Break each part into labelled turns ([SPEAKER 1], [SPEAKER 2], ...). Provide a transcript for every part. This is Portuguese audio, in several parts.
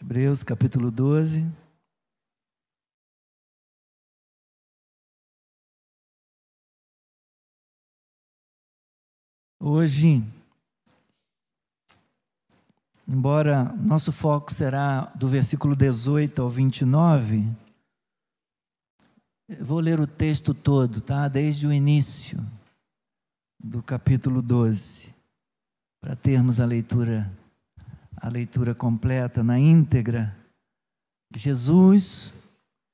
[SPEAKER 1] Hebreus capítulo 12. Hoje, embora nosso foco será do versículo 18 ao 29, eu vou ler o texto todo, tá? Desde o início do capítulo 12, para termos a leitura a leitura completa na íntegra. Jesus,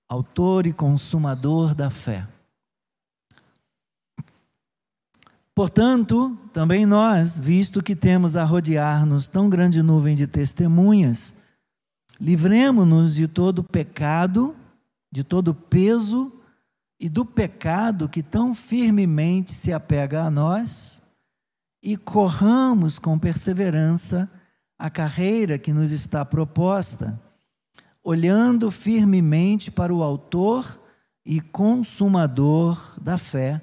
[SPEAKER 1] autor e consumador da fé. Portanto, também nós, visto que temos a rodear-nos tão grande nuvem de testemunhas, livremos-nos de todo pecado, de todo peso e do pecado que tão firmemente se apega a nós, e corramos com perseverança a carreira que nos está proposta, olhando firmemente para o Autor e Consumador da fé,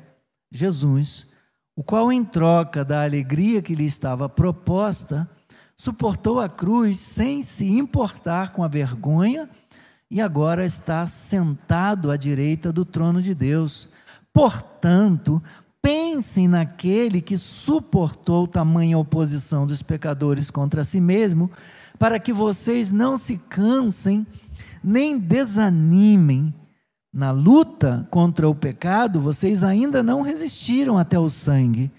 [SPEAKER 1] Jesus o qual, em troca da alegria que lhe estava proposta, suportou a cruz sem se importar com a vergonha e agora está sentado à direita do trono de Deus. Portanto, pensem naquele que suportou tamanha oposição dos pecadores contra si mesmo, para que vocês não se cansem nem desanimem na luta contra o pecado, vocês ainda não resistiram até o sangue,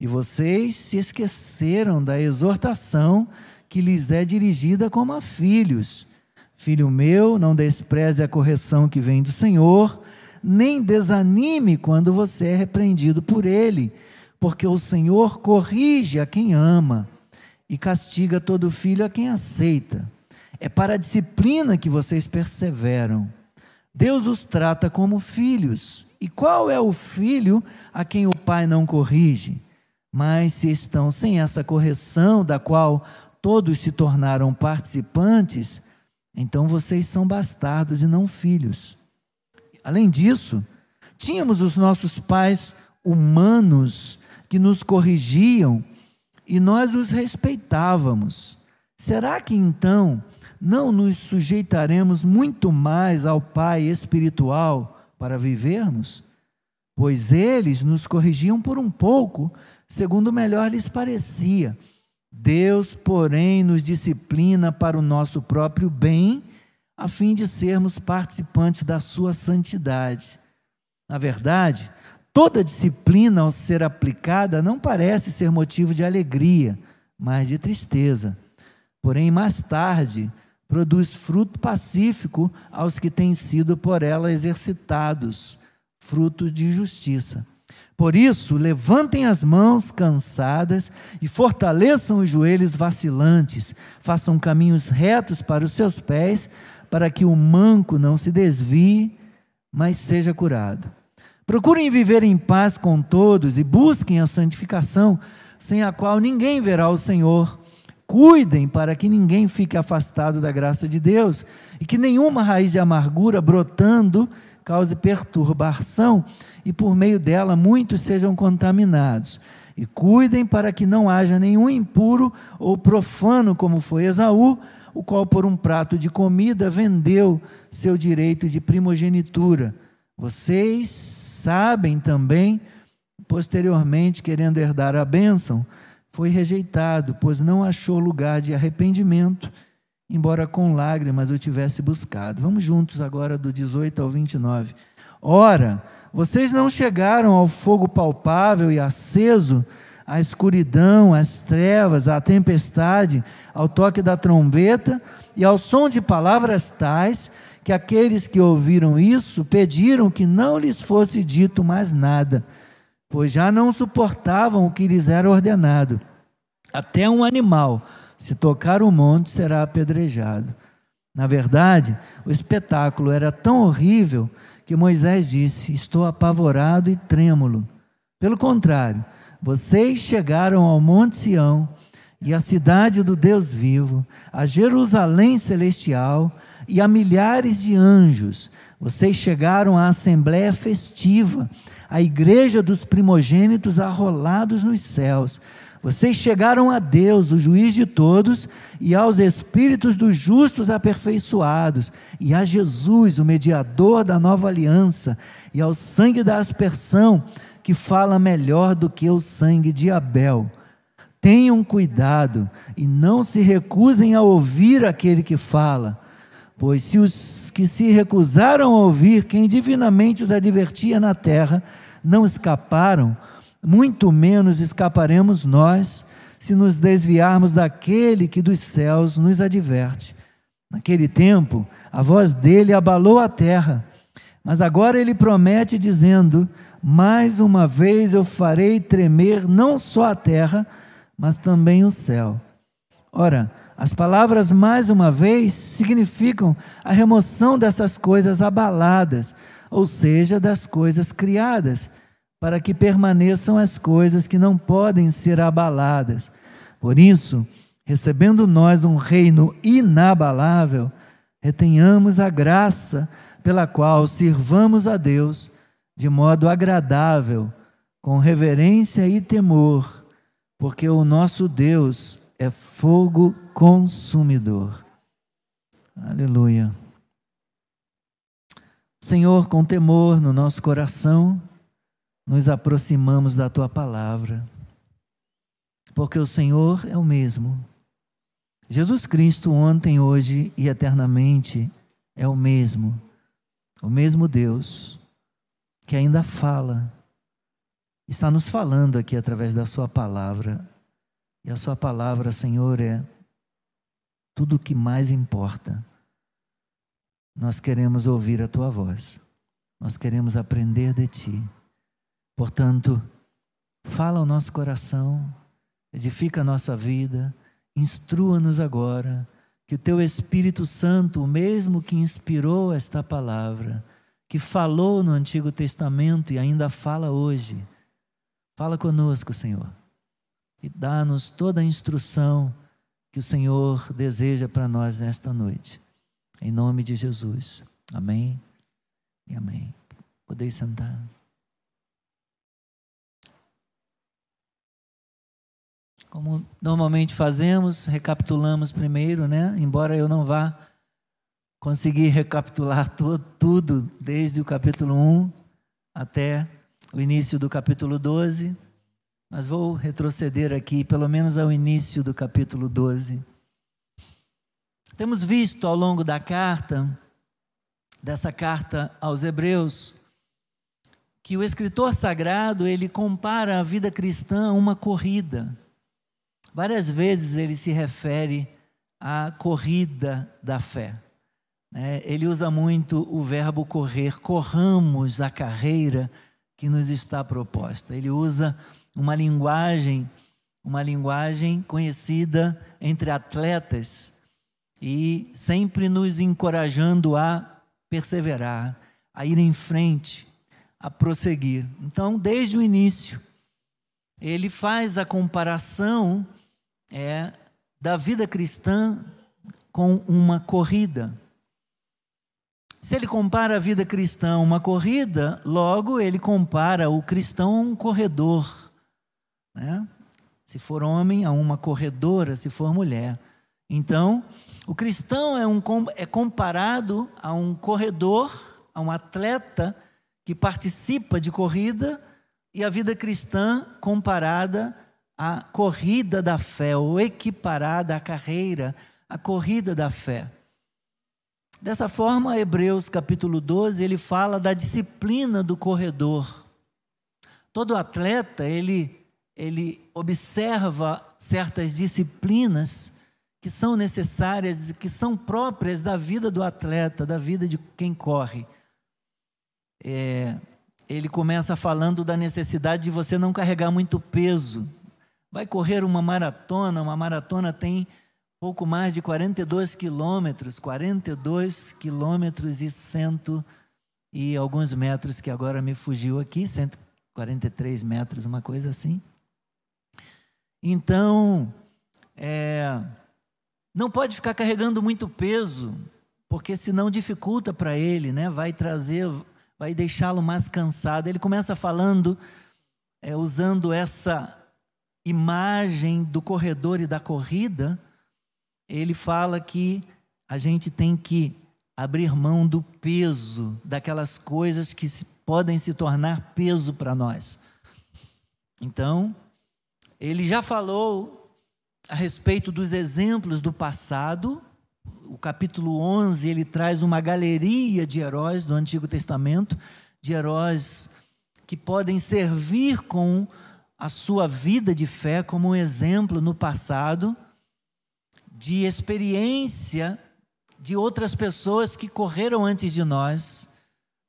[SPEAKER 1] e vocês se esqueceram da exortação que lhes é dirigida como a filhos. Filho meu, não despreze a correção que vem do Senhor, nem desanime quando você é repreendido por ele, porque o Senhor corrige a quem ama e castiga todo filho a quem aceita. É para a disciplina que vocês perseveram. Deus os trata como filhos. E qual é o filho a quem o pai não corrige? Mas se estão sem essa correção, da qual todos se tornaram participantes, então vocês são bastardos e não filhos. Além disso, tínhamos os nossos pais humanos que nos corrigiam e nós os respeitávamos. Será que então não nos sujeitaremos muito mais ao Pai espiritual para vivermos? Pois eles nos corrigiam por um pouco, segundo melhor lhes parecia. Deus, porém, nos disciplina para o nosso próprio bem, a fim de sermos participantes da sua santidade. Na verdade, toda disciplina, ao ser aplicada, não parece ser motivo de alegria, mas de tristeza. Porém, mais tarde, produz fruto pacífico aos que têm sido por ela exercitados, fruto de justiça. Por isso, levantem as mãos cansadas e fortaleçam os joelhos vacilantes, façam caminhos retos para os seus pés, para que o manco não se desvie, mas seja curado. Procurem viver em paz com todos e busquem a santificação, sem a qual ninguém verá o Senhor. Cuidem para que ninguém fique afastado da graça de Deus e que nenhuma raiz de amargura brotando cause perturbação e por meio dela muitos sejam contaminados. E cuidem para que não haja nenhum impuro ou profano, como foi Esaú, o qual por um prato de comida vendeu seu direito de primogenitura. Vocês sabem também, posteriormente, querendo herdar a bênção, foi rejeitado, pois não achou lugar de arrependimento, embora com lágrimas eu tivesse buscado. Vamos juntos agora do 18 ao 29. Ora, vocês não chegaram ao fogo palpável e aceso, à escuridão, às trevas, à tempestade, ao toque da trombeta e ao som de palavras tais que aqueles que ouviram isso pediram que não lhes fosse dito mais nada pois já não suportavam o que lhes era ordenado. Até um animal, se tocar o monte, será apedrejado. Na verdade, o espetáculo era tão horrível que Moisés disse: Estou apavorado e trêmulo. Pelo contrário, vocês chegaram ao Monte Sião e à cidade do Deus vivo, a Jerusalém celestial e a milhares de anjos. Vocês chegaram à assembléia festiva a igreja dos primogênitos arrolados nos céus. Vocês chegaram a Deus, o juiz de todos, e aos espíritos dos justos aperfeiçoados, e a Jesus, o mediador da nova aliança, e ao sangue da aspersão, que fala melhor do que o sangue de Abel. Tenham cuidado e não se recusem a ouvir aquele que fala, pois se os que se recusaram a ouvir quem divinamente os advertia na terra não escaparam, muito menos escaparemos nós se nos desviarmos daquele que dos céus nos adverte. Naquele tempo, a voz dele abalou a terra, mas agora ele promete, dizendo: Mais uma vez eu farei tremer não só a terra, mas também o céu. Ora, as palavras mais uma vez significam a remoção dessas coisas abaladas, ou seja, das coisas criadas para que permaneçam as coisas que não podem ser abaladas. Por isso, recebendo nós um reino inabalável, retenhamos a graça pela qual sirvamos a Deus de modo agradável, com reverência e temor, porque o nosso Deus é fogo consumidor. Aleluia. Senhor, com temor no nosso coração, nos aproximamos da tua palavra, porque o Senhor é o mesmo. Jesus Cristo, ontem, hoje e eternamente, é o mesmo, o mesmo Deus, que ainda fala, está nos falando aqui através da Sua palavra, e a Sua palavra, Senhor, é tudo o que mais importa. Nós queremos ouvir a Tua voz, nós queremos aprender de Ti. Portanto, fala ao nosso coração, edifica a nossa vida, instrua-nos agora, que o teu Espírito Santo, o mesmo que inspirou esta palavra, que falou no Antigo Testamento e ainda fala hoje, fala conosco, Senhor, e dá-nos toda a instrução que o Senhor deseja para nós nesta noite. Em nome de Jesus. Amém e amém. Podeis sentar. Como normalmente fazemos, recapitulamos primeiro, né? Embora eu não vá conseguir recapitular to, tudo desde o capítulo 1 até o início do capítulo 12, mas vou retroceder aqui, pelo menos ao início do capítulo 12. Temos visto ao longo da carta, dessa carta aos Hebreus, que o escritor sagrado ele compara a vida cristã a uma corrida. Várias vezes ele se refere à corrida da fé. Né? Ele usa muito o verbo correr, corramos a carreira que nos está proposta. Ele usa uma linguagem, uma linguagem conhecida entre atletas e sempre nos encorajando a perseverar, a ir em frente, a prosseguir. Então, desde o início, ele faz a comparação é da vida cristã com uma corrida. Se ele compara a vida cristã a uma corrida, logo ele compara o cristão a um corredor. Né? Se for homem, a uma corredora, se for mulher. Então, o cristão é, um, é comparado a um corredor, a um atleta que participa de corrida, e a vida cristã comparada a corrida da fé, ou equiparada à carreira, a corrida da fé. Dessa forma, Hebreus capítulo 12, ele fala da disciplina do corredor. Todo atleta, ele, ele observa certas disciplinas que são necessárias, que são próprias da vida do atleta, da vida de quem corre. É, ele começa falando da necessidade de você não carregar muito peso, vai correr uma maratona, uma maratona tem pouco mais de 42 quilômetros, 42 quilômetros e cento e alguns metros, que agora me fugiu aqui, 143 metros, uma coisa assim. Então, é, não pode ficar carregando muito peso, porque senão dificulta para ele, né? vai trazer, vai deixá-lo mais cansado. Ele começa falando, é, usando essa imagem do corredor e da corrida, ele fala que a gente tem que abrir mão do peso, daquelas coisas que podem se tornar peso para nós. Então, ele já falou a respeito dos exemplos do passado. O capítulo 11, ele traz uma galeria de heróis do Antigo Testamento, de heróis que podem servir com a sua vida de fé como um exemplo no passado de experiência de outras pessoas que correram antes de nós,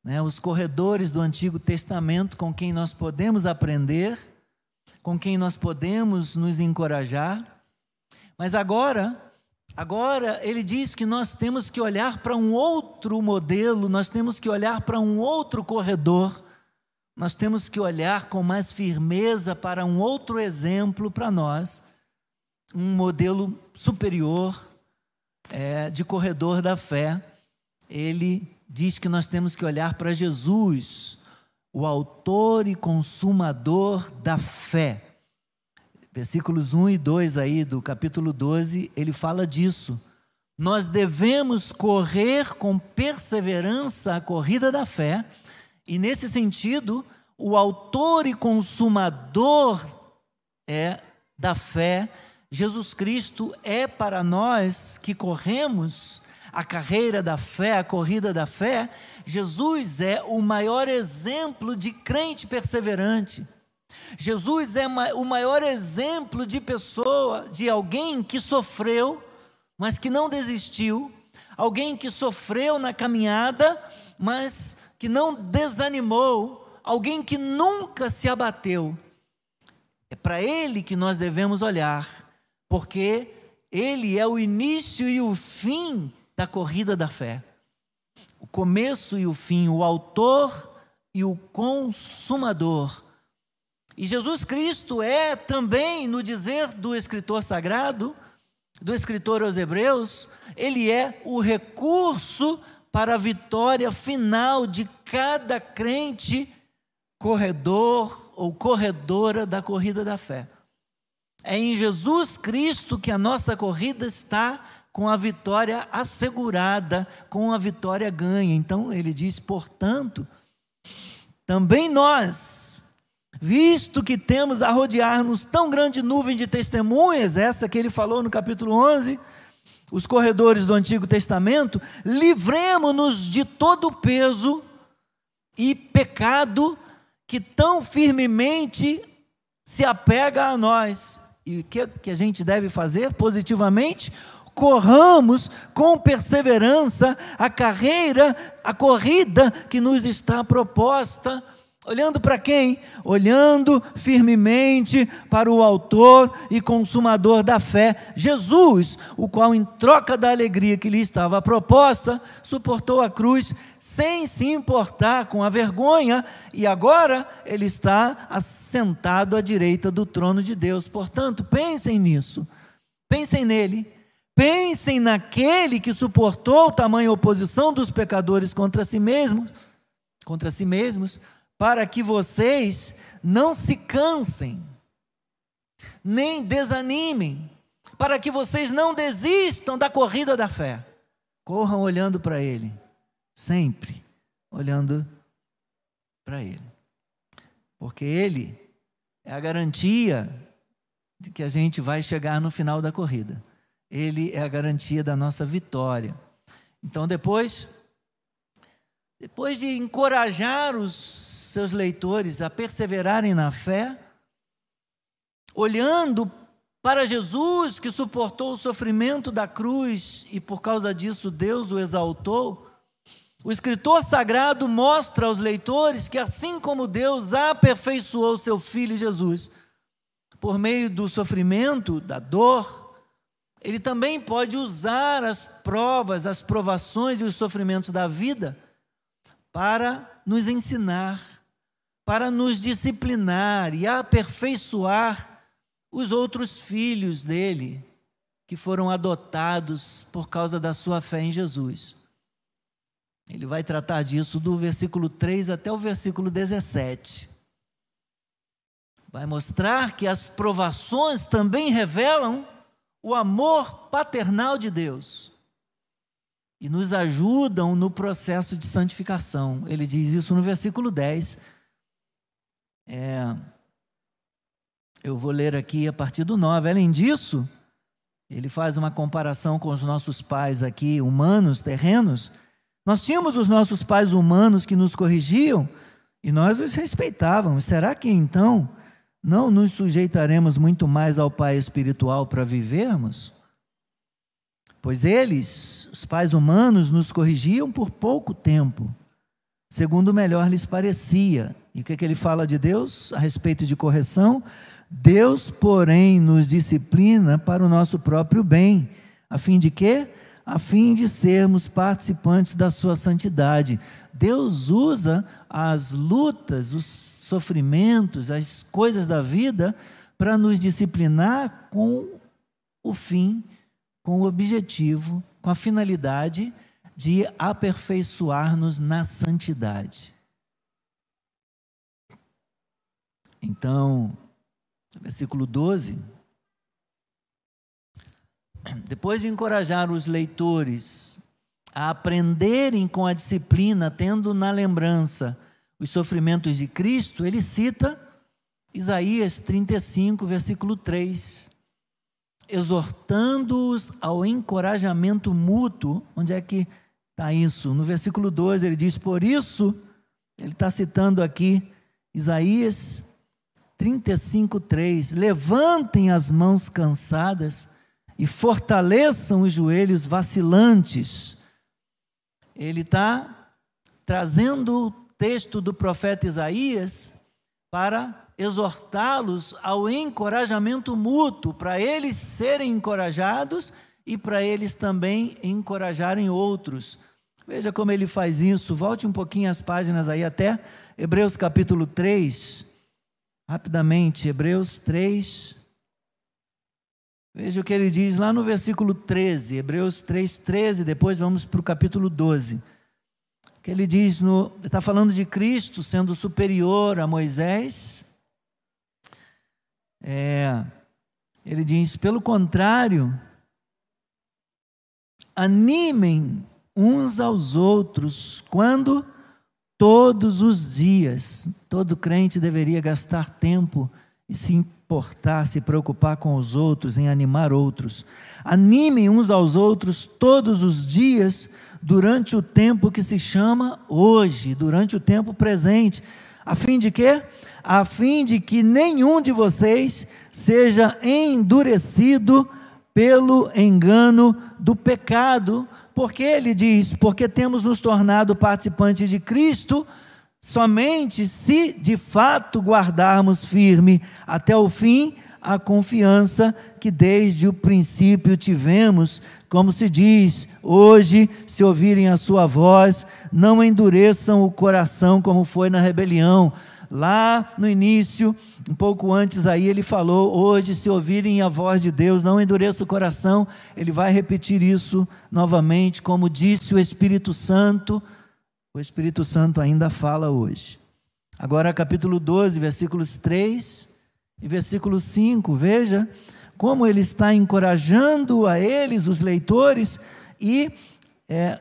[SPEAKER 1] né? os corredores do Antigo Testamento com quem nós podemos aprender, com quem nós podemos nos encorajar. Mas agora, agora ele diz que nós temos que olhar para um outro modelo, nós temos que olhar para um outro corredor, nós temos que olhar com mais firmeza para um outro exemplo para nós, um modelo superior, é, de corredor da fé, ele diz que nós temos que olhar para Jesus, o autor e consumador da fé. Versículos 1 e 2 aí do capítulo 12, ele fala disso. Nós devemos correr com perseverança a corrida da fé, e nesse sentido, o autor e consumador é da fé Jesus Cristo é para nós que corremos a carreira da fé, a corrida da fé, Jesus é o maior exemplo de crente perseverante. Jesus é o maior exemplo de pessoa, de alguém que sofreu, mas que não desistiu, alguém que sofreu na caminhada, mas que não desanimou, alguém que nunca se abateu. É para ele que nós devemos olhar porque ele é o início e o fim da corrida da fé. O começo e o fim, o autor e o consumador. E Jesus Cristo é também, no dizer do escritor sagrado, do escritor aos Hebreus, ele é o recurso para a vitória final de cada crente corredor ou corredora da corrida da fé. É em Jesus Cristo que a nossa corrida está com a vitória assegurada, com a vitória ganha. Então ele diz, portanto, também nós, visto que temos a rodear-nos tão grande nuvem de testemunhas, essa que ele falou no capítulo 11, os corredores do Antigo Testamento, livremos-nos de todo o peso e pecado que tão firmemente se apega a nós e o que, que a gente deve fazer positivamente? Corramos com perseverança a carreira, a corrida que nos está proposta Olhando para quem? Olhando firmemente para o Autor e Consumador da fé, Jesus, o qual, em troca da alegria que lhe estava proposta, suportou a cruz sem se importar com a vergonha, e agora ele está assentado à direita do trono de Deus. Portanto, pensem nisso, pensem nele. Pensem naquele que suportou tamanha oposição dos pecadores contra si mesmos, contra si mesmos, para que vocês não se cansem, nem desanimem, para que vocês não desistam da corrida da fé. Corram olhando para Ele, sempre olhando para Ele, porque Ele é a garantia de que a gente vai chegar no final da corrida. Ele é a garantia da nossa vitória. Então, depois, depois de encorajar os seus leitores a perseverarem na fé, olhando para Jesus que suportou o sofrimento da cruz e por causa disso Deus o exaltou. O escritor sagrado mostra aos leitores que, assim como Deus aperfeiçoou seu filho Jesus, por meio do sofrimento, da dor, ele também pode usar as provas, as provações e os sofrimentos da vida para nos ensinar para nos disciplinar e aperfeiçoar os outros filhos dele, que foram adotados por causa da sua fé em Jesus. Ele vai tratar disso do versículo 3 até o versículo 17. vai mostrar que as provações também revelam o amor paternal de Deus e nos ajudam no processo de santificação. Ele diz isso no versículo 10. É, eu vou ler aqui a partir do 9. Além disso, ele faz uma comparação com os nossos pais aqui, humanos, terrenos. Nós tínhamos os nossos pais humanos que nos corrigiam e nós os respeitávamos. Será que então não nos sujeitaremos muito mais ao Pai espiritual para vivermos? Pois eles, os pais humanos, nos corrigiam por pouco tempo, segundo melhor lhes parecia. E o que, é que ele fala de Deus a respeito de correção? Deus, porém, nos disciplina para o nosso próprio bem, a fim de quê? A fim de sermos participantes da sua santidade. Deus usa as lutas, os sofrimentos, as coisas da vida para nos disciplinar com o fim com o objetivo, com a finalidade de aperfeiçoar-nos na santidade. Então, versículo 12. Depois de encorajar os leitores a aprenderem com a disciplina, tendo na lembrança os sofrimentos de Cristo, ele cita Isaías 35, versículo 3 exortando-os ao encorajamento mútuo. Onde é que está isso? No versículo 12 ele diz: Por isso, ele está citando aqui Isaías 35, 3: Levantem as mãos cansadas e fortaleçam os joelhos vacilantes. Ele está trazendo o texto do profeta Isaías para exortá-los ao encorajamento mútuo, para eles serem encorajados e para eles também encorajarem outros. Veja como ele faz isso. Volte um pouquinho as páginas aí até Hebreus capítulo 3. Rapidamente, Hebreus 3. Veja o que ele diz lá no versículo 13, Hebreus 3, 13, depois vamos para o capítulo 12. Que ele diz no. Está falando de Cristo sendo superior a Moisés, é, ele diz: pelo contrário, animem uns aos outros quando todos os dias, todo crente deveria gastar tempo e se importar, se preocupar com os outros, em animar outros. Animem uns aos outros todos os dias, durante o tempo que se chama hoje, durante o tempo presente, a fim de quê? a fim de que nenhum de vocês seja endurecido pelo engano do pecado, porque ele diz: porque temos nos tornado participantes de Cristo, somente se de fato guardarmos firme até o fim a confiança que desde o princípio tivemos, como se diz, hoje, se ouvirem a sua voz, não endureçam o coração como foi na rebelião Lá no início, um pouco antes aí, ele falou: hoje, se ouvirem a voz de Deus, não endureça o coração. Ele vai repetir isso novamente, como disse o Espírito Santo. O Espírito Santo ainda fala hoje. Agora, capítulo 12, versículos 3 e versículo 5, veja como ele está encorajando a eles, os leitores, e é,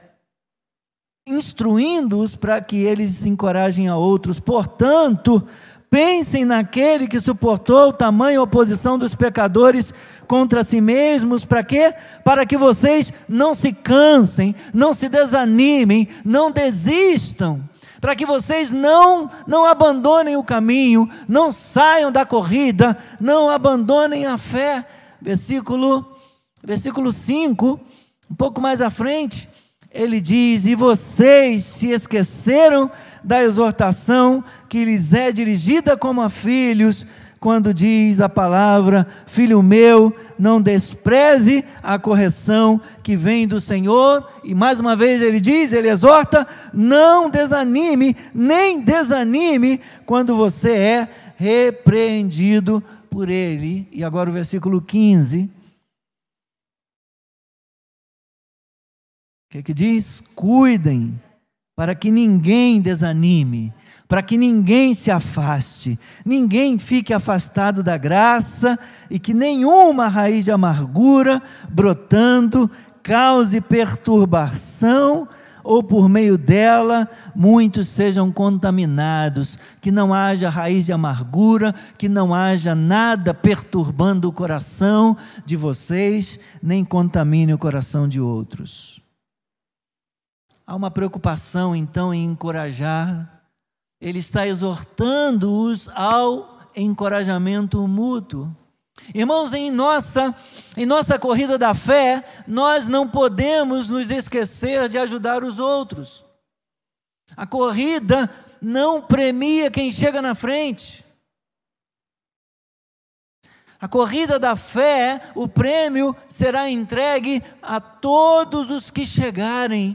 [SPEAKER 1] instruindo-os para que eles encorajem a outros. Portanto, pensem naquele que suportou tamanha oposição dos pecadores contra si mesmos, para quê? Para que vocês não se cansem, não se desanimem, não desistam, para que vocês não não abandonem o caminho, não saiam da corrida, não abandonem a fé. Versículo versículo 5, um pouco mais à frente, ele diz: E vocês se esqueceram da exortação que lhes é dirigida como a filhos, quando diz a palavra: Filho meu, não despreze a correção que vem do Senhor. E mais uma vez ele diz, ele exorta: Não desanime, nem desanime quando você é repreendido por ele. E agora o versículo 15 que, que diz? Cuidem para que ninguém desanime, para que ninguém se afaste, ninguém fique afastado da graça e que nenhuma raiz de amargura brotando cause perturbação ou por meio dela muitos sejam contaminados, que não haja raiz de amargura, que não haja nada perturbando o coração de vocês, nem contamine o coração de outros. Há uma preocupação então em encorajar, ele está exortando-os ao encorajamento mútuo. Irmãos, em nossa, em nossa corrida da fé, nós não podemos nos esquecer de ajudar os outros. A corrida não premia quem chega na frente. A corrida da fé, o prêmio será entregue a todos os que chegarem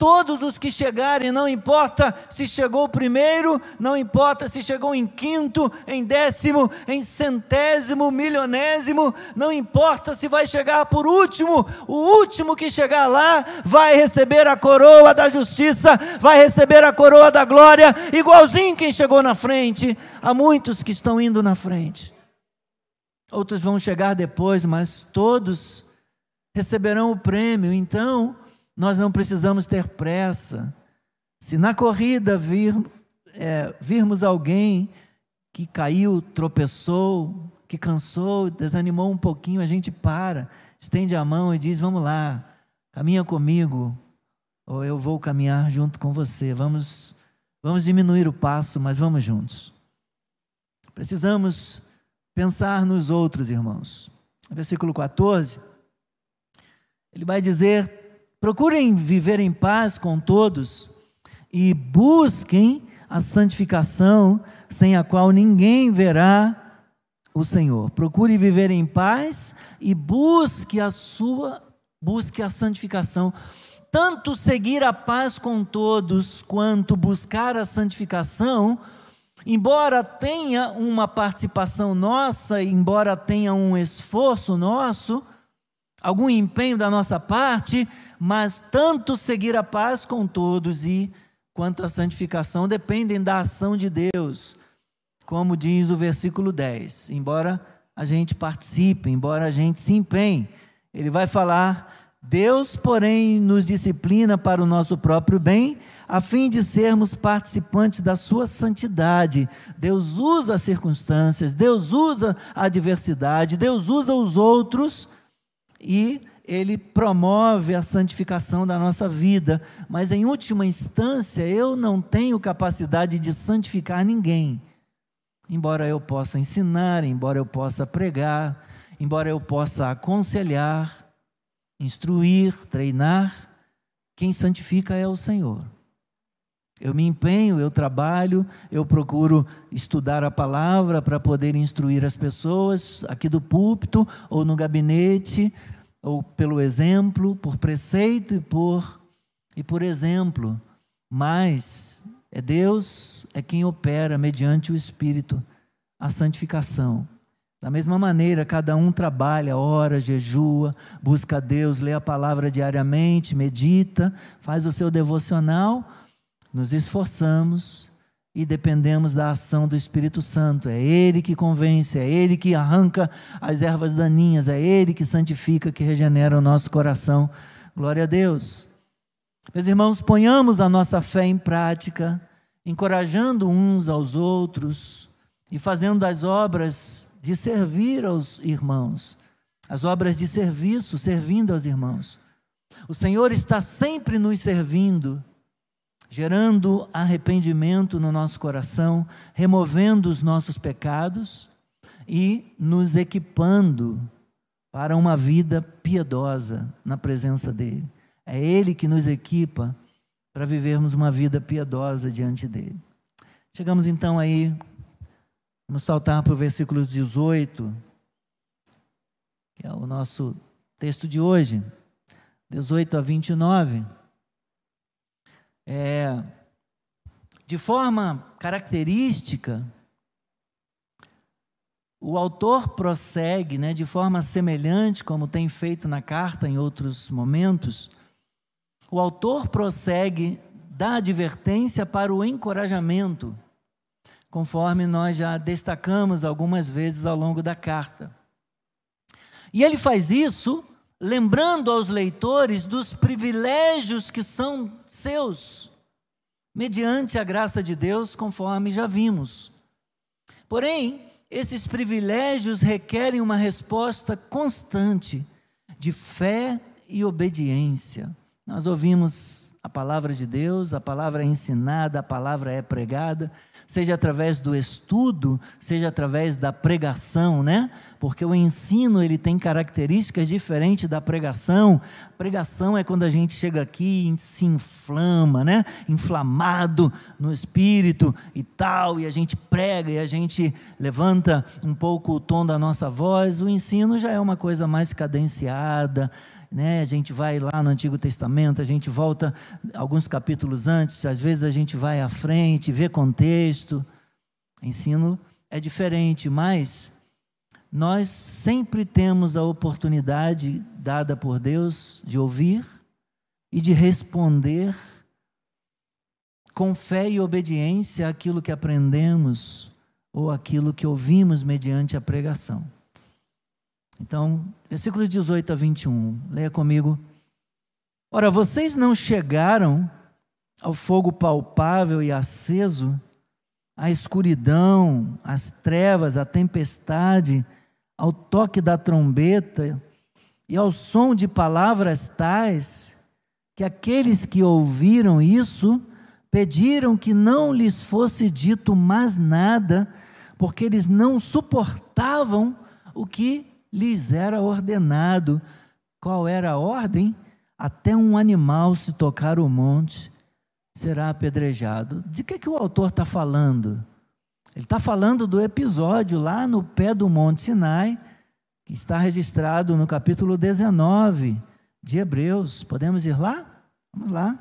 [SPEAKER 1] Todos os que chegarem, não importa se chegou primeiro, não importa se chegou em quinto, em décimo, em centésimo, milionésimo, não importa se vai chegar por último, o último que chegar lá vai receber a coroa da justiça, vai receber a coroa da glória, igualzinho quem chegou na frente. Há muitos que estão indo na frente, outros vão chegar depois, mas todos receberão o prêmio. Então, nós não precisamos ter pressa. Se na corrida vir, é, virmos alguém que caiu, tropeçou, que cansou, desanimou um pouquinho, a gente para, estende a mão e diz: Vamos lá, caminha comigo, ou eu vou caminhar junto com você. Vamos, vamos diminuir o passo, mas vamos juntos. Precisamos pensar nos outros, irmãos. Versículo 14, ele vai dizer: Procurem viver em paz com todos e busquem a santificação, sem a qual ninguém verá o Senhor. Procure viver em paz e busque a sua, busque a santificação. Tanto seguir a paz com todos, quanto buscar a santificação, embora tenha uma participação nossa, embora tenha um esforço nosso, algum empenho da nossa parte, mas tanto seguir a paz com todos e quanto a santificação dependem da ação de Deus, como diz o versículo 10. Embora a gente participe, embora a gente se empenhe, ele vai falar: Deus, porém, nos disciplina para o nosso próprio bem, a fim de sermos participantes da sua santidade. Deus usa as circunstâncias, Deus usa a adversidade, Deus usa os outros e ele promove a santificação da nossa vida, mas em última instância eu não tenho capacidade de santificar ninguém. Embora eu possa ensinar, embora eu possa pregar, embora eu possa aconselhar, instruir, treinar, quem santifica é o Senhor. Eu me empenho, eu trabalho, eu procuro estudar a palavra para poder instruir as pessoas aqui do púlpito ou no gabinete, ou pelo exemplo, por preceito e por e por exemplo, mas é Deus é quem opera mediante o espírito a santificação. Da mesma maneira, cada um trabalha, ora, jejua, busca a Deus, lê a palavra diariamente, medita, faz o seu devocional, nos esforçamos e dependemos da ação do Espírito Santo. É Ele que convence, é Ele que arranca as ervas daninhas, é Ele que santifica, que regenera o nosso coração. Glória a Deus. Meus irmãos, ponhamos a nossa fé em prática, encorajando uns aos outros e fazendo as obras de servir aos irmãos, as obras de serviço, servindo aos irmãos. O Senhor está sempre nos servindo gerando arrependimento no nosso coração, removendo os nossos pecados e nos equipando para uma vida piedosa na presença dEle. É Ele que nos equipa para vivermos uma vida piedosa diante dEle. Chegamos então aí, vamos saltar para o versículo 18, que é o nosso texto de hoje, 18 a 29. É, de forma característica, o autor prossegue, né, de forma semelhante, como tem feito na carta em outros momentos, o autor prossegue da advertência para o encorajamento, conforme nós já destacamos algumas vezes ao longo da carta. E ele faz isso lembrando aos leitores dos privilégios que são seus, mediante a graça de Deus, conforme já vimos. Porém, esses privilégios requerem uma resposta constante de fé e obediência. Nós ouvimos a palavra de Deus, a palavra é ensinada, a palavra é pregada, seja através do estudo, seja através da pregação, né? Porque o ensino ele tem características diferentes da pregação. Pregação é quando a gente chega aqui e se inflama, né? Inflamado no espírito e tal, e a gente prega e a gente levanta um pouco o tom da nossa voz. O ensino já é uma coisa mais cadenciada, né? A gente vai lá no Antigo Testamento, a gente volta alguns capítulos antes, às vezes a gente vai à frente, vê contexto. Ensino é diferente, mas nós sempre temos a oportunidade dada por Deus de ouvir e de responder com fé e obediência aquilo que aprendemos ou aquilo que ouvimos mediante a pregação. Então, versículos 18 a 21, leia comigo. Ora, vocês não chegaram ao fogo palpável e aceso, à escuridão, às trevas, à tempestade, ao toque da trombeta e ao som de palavras tais, que aqueles que ouviram isso pediram que não lhes fosse dito mais nada, porque eles não suportavam o que lhes era ordenado. Qual era a ordem? Até um animal se tocar o monte será apedrejado. De que, que o autor está falando? Ele está falando do episódio lá no pé do Monte Sinai, que está registrado no capítulo 19 de Hebreus. Podemos ir lá? Vamos lá.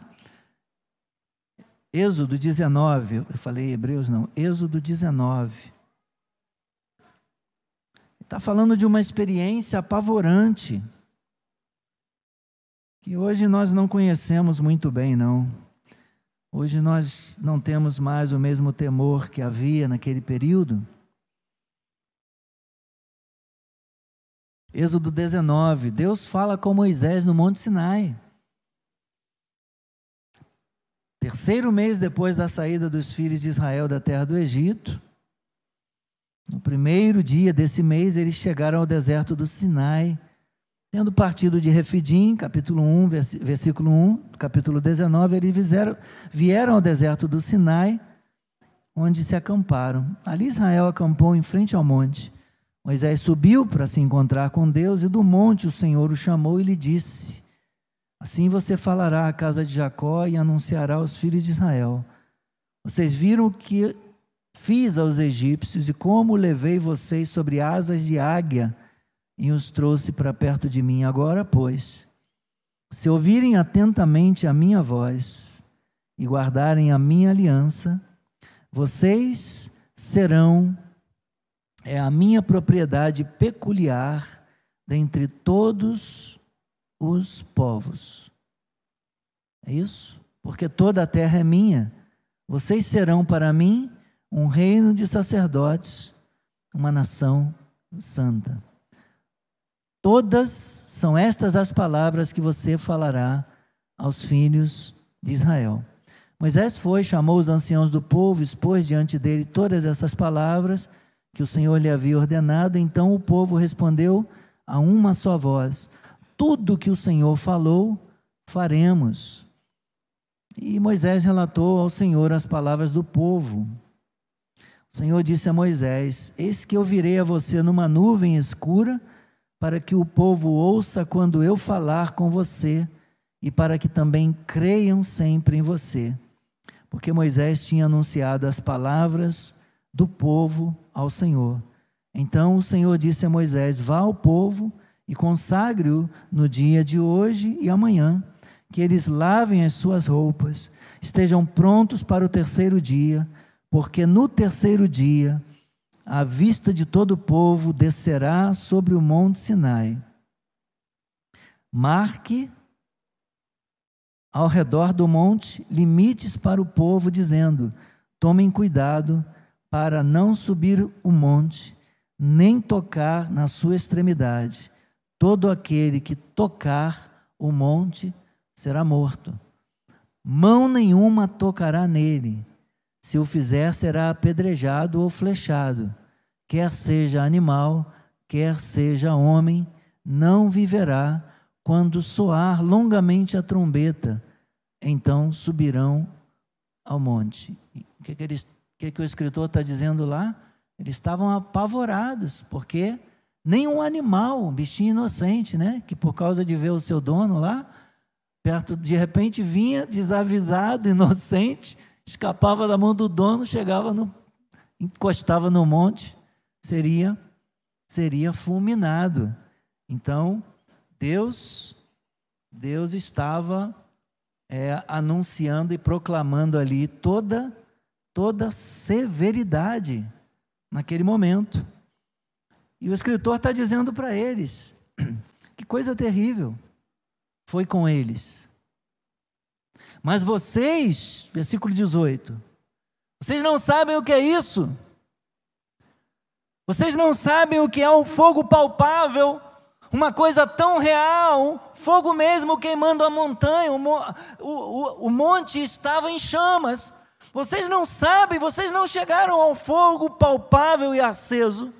[SPEAKER 1] Êxodo 19, eu falei Hebreus não, Êxodo 19 está falando de uma experiência apavorante, que hoje nós não conhecemos muito bem, não. Hoje nós não temos mais o mesmo temor que havia naquele período. Êxodo 19, Deus fala com Moisés no Monte Sinai. Terceiro mês depois da saída dos filhos de Israel da terra do Egito, no primeiro dia desse mês, eles chegaram ao deserto do Sinai, tendo partido de Refidim, capítulo 1, versículo 1, capítulo 19, eles vieram, ao deserto do Sinai, onde se acamparam. Ali Israel acampou em frente ao monte. Moisés subiu para se encontrar com Deus, e do monte o Senhor o chamou e lhe disse: Assim você falará à casa de Jacó e anunciará aos filhos de Israel. Vocês viram que fiz aos egípcios e como levei vocês sobre asas de águia e os trouxe para perto de mim. Agora, pois, se ouvirem atentamente a minha voz e guardarem a minha aliança, vocês serão é a minha propriedade peculiar dentre todos os povos. É isso? Porque toda a terra é minha. Vocês serão para mim um reino de sacerdotes, uma nação santa. Todas são estas as palavras que você falará aos filhos de Israel. Moisés foi, chamou os anciãos do povo, expôs diante dele todas essas palavras que o Senhor lhe havia ordenado. Então o povo respondeu a uma só voz: Tudo que o Senhor falou, faremos. E Moisés relatou ao Senhor as palavras do povo. Senhor disse a Moisés: Eis que eu virei a você numa nuvem escura, para que o povo ouça quando eu falar com você, e para que também creiam sempre em você. Porque Moisés tinha anunciado as palavras do povo ao Senhor. Então o Senhor disse a Moisés: Vá ao povo e consagre-o no dia de hoje e amanhã, que eles lavem as suas roupas, estejam prontos para o terceiro dia porque no terceiro dia, a vista de todo o povo descerá sobre o monte Sinai. Marque ao redor do monte limites para o povo, dizendo: Tomem cuidado para não subir o monte, nem tocar na sua extremidade. Todo aquele que tocar o monte será morto. Mão nenhuma tocará nele. Se o fizer, será apedrejado ou flechado. Quer seja animal, quer seja homem, não viverá quando soar longamente a trombeta. Então subirão ao monte. O que, que, eles, que, que o escritor está dizendo lá? Eles estavam apavorados, porque nenhum animal, um bichinho inocente, né, que por causa de ver o seu dono lá, perto, de repente vinha desavisado, inocente, escapava da mão do dono, chegava no, encostava no monte, seria seria fulminado. Então, Deus Deus estava é, anunciando e proclamando ali toda toda severidade naquele momento. E o escritor está dizendo para eles: que coisa terrível foi com eles. Mas vocês, versículo 18, vocês não sabem o que é isso? Vocês não sabem o que é um fogo palpável, uma coisa tão real, fogo mesmo queimando a montanha, o, o, o monte estava em chamas. Vocês não sabem, vocês não chegaram ao fogo palpável e aceso.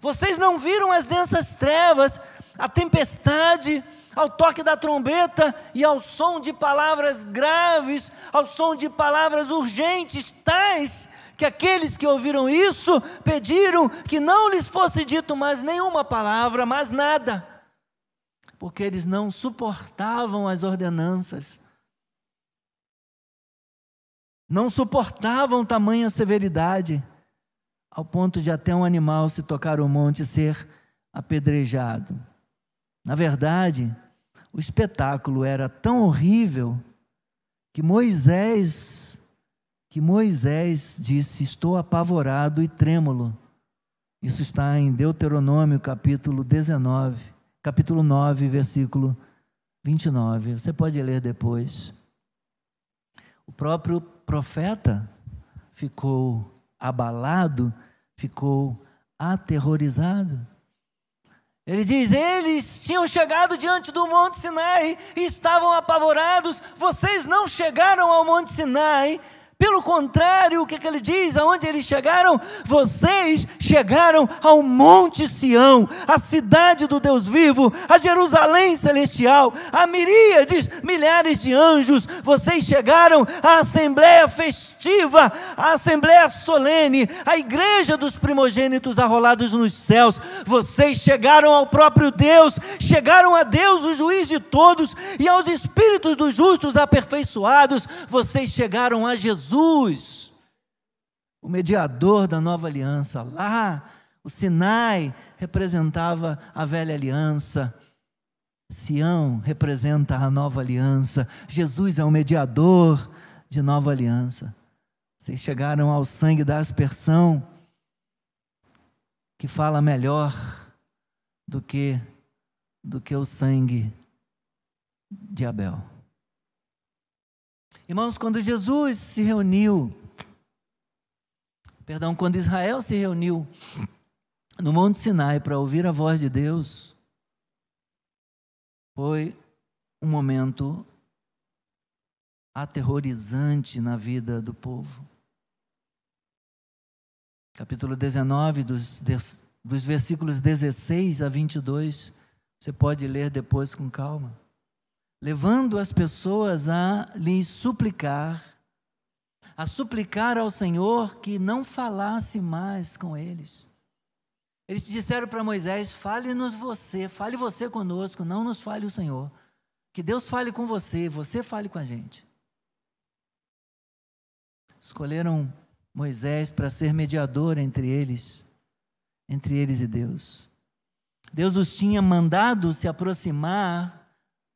[SPEAKER 1] Vocês não viram as densas trevas, a tempestade, ao toque da trombeta e ao som de palavras graves, ao som de palavras urgentes, tais que aqueles que ouviram isso pediram que não lhes fosse dito mais nenhuma palavra, mais nada, porque eles não suportavam as ordenanças não suportavam tamanha severidade, ao ponto de até um animal se tocar o monte ser apedrejado. Na verdade, o espetáculo era tão horrível que Moisés que Moisés disse: "Estou apavorado e trêmulo". Isso está em Deuteronômio capítulo 19, capítulo 9, versículo 29. Você pode ler depois. O próprio profeta ficou abalado, ficou aterrorizado. Ele diz: Eles tinham chegado diante do Monte Sinai e estavam apavorados. Vocês não chegaram ao Monte Sinai pelo contrário, o que, que, ele diz? Aonde eles chegaram? Vocês chegaram ao Monte Sião, a cidade do Deus vivo, a Jerusalém celestial, a miríades, milhares de anjos. Vocês chegaram à assembleia festiva, à assembleia solene, à igreja dos primogênitos arrolados nos céus. Vocês chegaram ao próprio Deus, chegaram a Deus, o juiz de todos, e aos espíritos dos justos aperfeiçoados. Vocês chegaram a Jesus Jesus, o mediador da nova aliança. Lá, o Sinai representava a velha aliança. Sião representa a nova aliança. Jesus é o mediador de nova aliança. Vocês chegaram ao sangue da aspersão, que fala melhor do que do que o sangue de Abel. Irmãos, quando Jesus se reuniu, perdão, quando Israel se reuniu no Monte Sinai para ouvir a voz de Deus, foi um momento aterrorizante na vida do povo. Capítulo 19, dos, dos versículos 16 a 22, você pode ler depois com calma levando as pessoas a lhes suplicar, a suplicar ao Senhor que não falasse mais com eles. Eles disseram para Moisés: fale-nos você, fale você conosco, não nos fale o Senhor. Que Deus fale com você, você fale com a gente. Escolheram Moisés para ser mediador entre eles, entre eles e Deus. Deus os tinha mandado se aproximar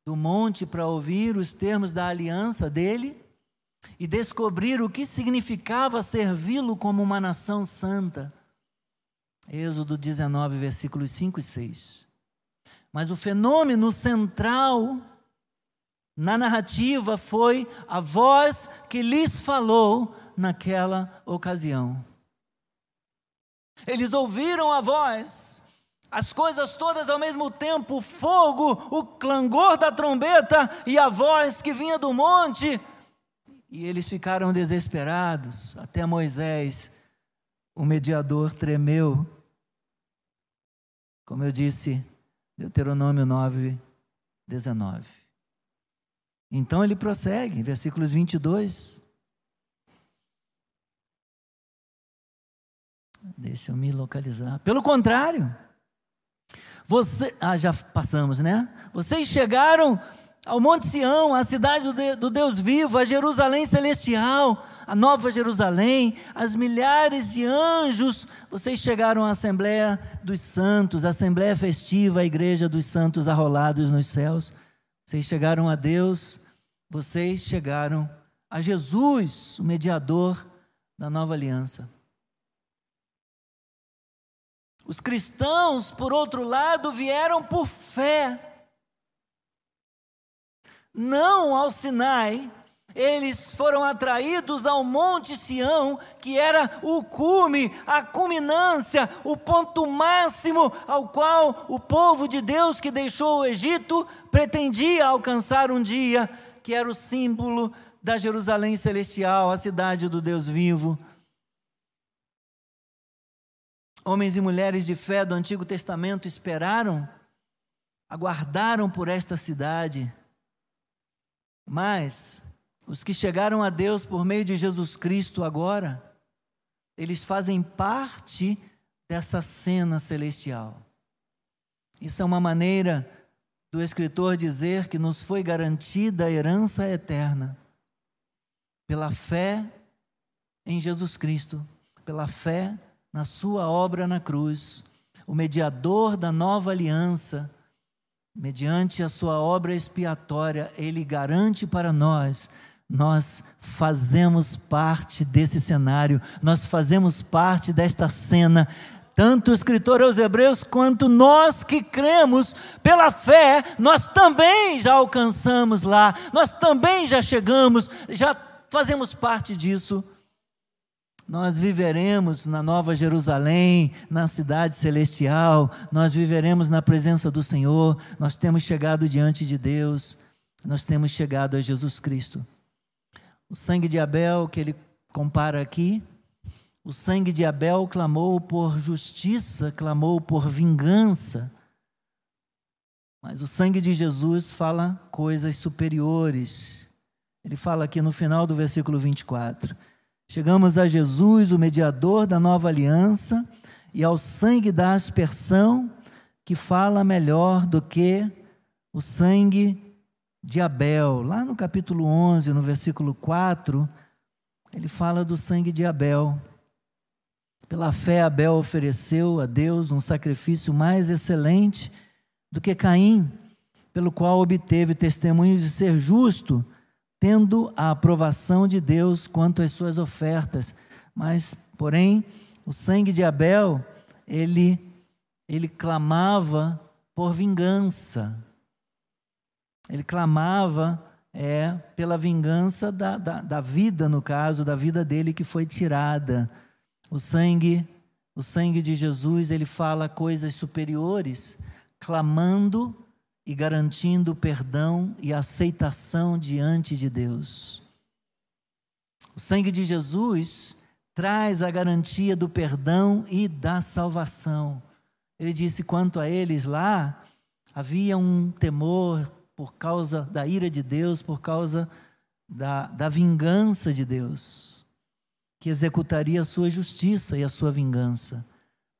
[SPEAKER 1] do monte para ouvir os termos da aliança dele e descobrir o que significava servi-lo como uma nação santa. Êxodo 19, versículos 5 e 6. Mas o fenômeno central na narrativa foi a voz que lhes falou naquela ocasião. Eles ouviram a voz, as coisas todas ao mesmo tempo: o fogo, o clangor da trombeta e a voz que vinha do monte. E eles ficaram desesperados. Até Moisés, o mediador, tremeu. Como eu disse, Deuteronômio 9, 19. Então ele prossegue, versículos 22. Deixa eu me localizar. Pelo contrário, você, ah, já passamos, né? Vocês chegaram ao Monte Sião, à cidade do, de, do Deus vivo, a Jerusalém celestial, a Nova Jerusalém, as milhares de anjos. Vocês chegaram à Assembleia dos Santos, a Assembleia festiva, a Igreja dos Santos arrolados nos céus. Vocês chegaram a Deus, vocês chegaram a Jesus, o mediador da nova aliança. Os cristãos, por outro lado, vieram por fé. Não ao Sinai, eles foram atraídos ao Monte Sião, que era o cume, a culminância, o ponto máximo ao qual o povo de Deus que deixou o Egito pretendia alcançar um dia, que era o símbolo da Jerusalém celestial, a cidade do Deus vivo. Homens e mulheres de fé do Antigo Testamento esperaram, aguardaram por esta cidade, mas os que chegaram a Deus por meio de Jesus Cristo agora, eles fazem parte dessa cena celestial. Isso é uma maneira do escritor dizer que nos foi garantida a herança eterna pela fé em Jesus Cristo, pela fé na sua obra na cruz, o mediador da nova aliança, mediante a sua obra expiatória, ele garante para nós nós fazemos parte desse cenário, nós fazemos parte desta cena. Tanto o escritor aos Hebreus quanto nós que cremos pela fé, nós também já alcançamos lá, nós também já chegamos, já fazemos parte disso. Nós viveremos na Nova Jerusalém, na cidade celestial, nós viveremos na presença do Senhor, nós temos chegado diante de Deus, nós temos chegado a Jesus Cristo. O sangue de Abel, que ele compara aqui, o sangue de Abel clamou por justiça, clamou por vingança, mas o sangue de Jesus fala coisas superiores. Ele fala aqui no final do versículo 24 Chegamos a Jesus, o mediador da nova aliança, e ao sangue da aspersão, que fala melhor do que o sangue de Abel. Lá no capítulo 11, no versículo 4, ele fala do sangue de Abel. Pela fé, Abel ofereceu a Deus um sacrifício mais excelente do que Caim, pelo qual obteve testemunho de ser justo tendo a aprovação de Deus quanto às suas ofertas. Mas, porém, o sangue de Abel, ele, ele clamava por vingança. Ele clamava é, pela vingança da, da, da vida, no caso, da vida dele que foi tirada. O sangue, o sangue de Jesus, ele fala coisas superiores, clamando e garantindo perdão e aceitação diante de Deus. O sangue de Jesus traz a garantia do perdão e da salvação. Ele disse: quanto a eles lá, havia um temor por causa da ira de Deus, por causa da, da vingança de Deus, que executaria a sua justiça e a sua vingança.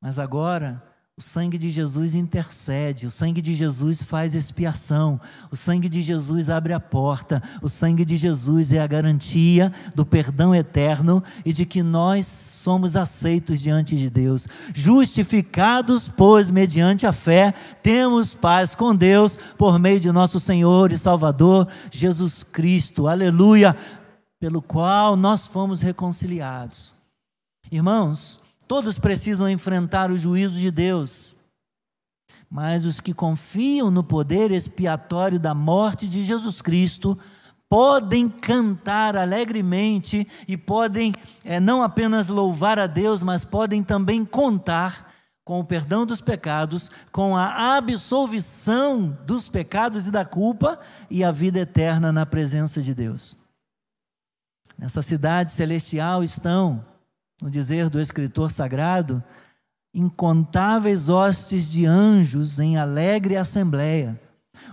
[SPEAKER 1] Mas agora, o sangue de Jesus intercede, o sangue de Jesus faz expiação, o sangue de Jesus abre a porta, o sangue de Jesus é a garantia do perdão eterno e de que nós somos aceitos diante de Deus. Justificados, pois, mediante a fé, temos paz com Deus por meio de nosso Senhor e Salvador Jesus Cristo. Aleluia! Pelo qual nós fomos reconciliados. Irmãos, Todos precisam enfrentar o juízo de Deus. Mas os que confiam no poder expiatório da morte de Jesus Cristo podem cantar alegremente e podem é, não apenas louvar a Deus, mas podem também contar com o perdão dos pecados, com a absolvição dos pecados e da culpa e a vida eterna na presença de Deus. Nessa cidade celestial estão, no dizer do escritor sagrado, incontáveis hostes de anjos em alegre assembleia,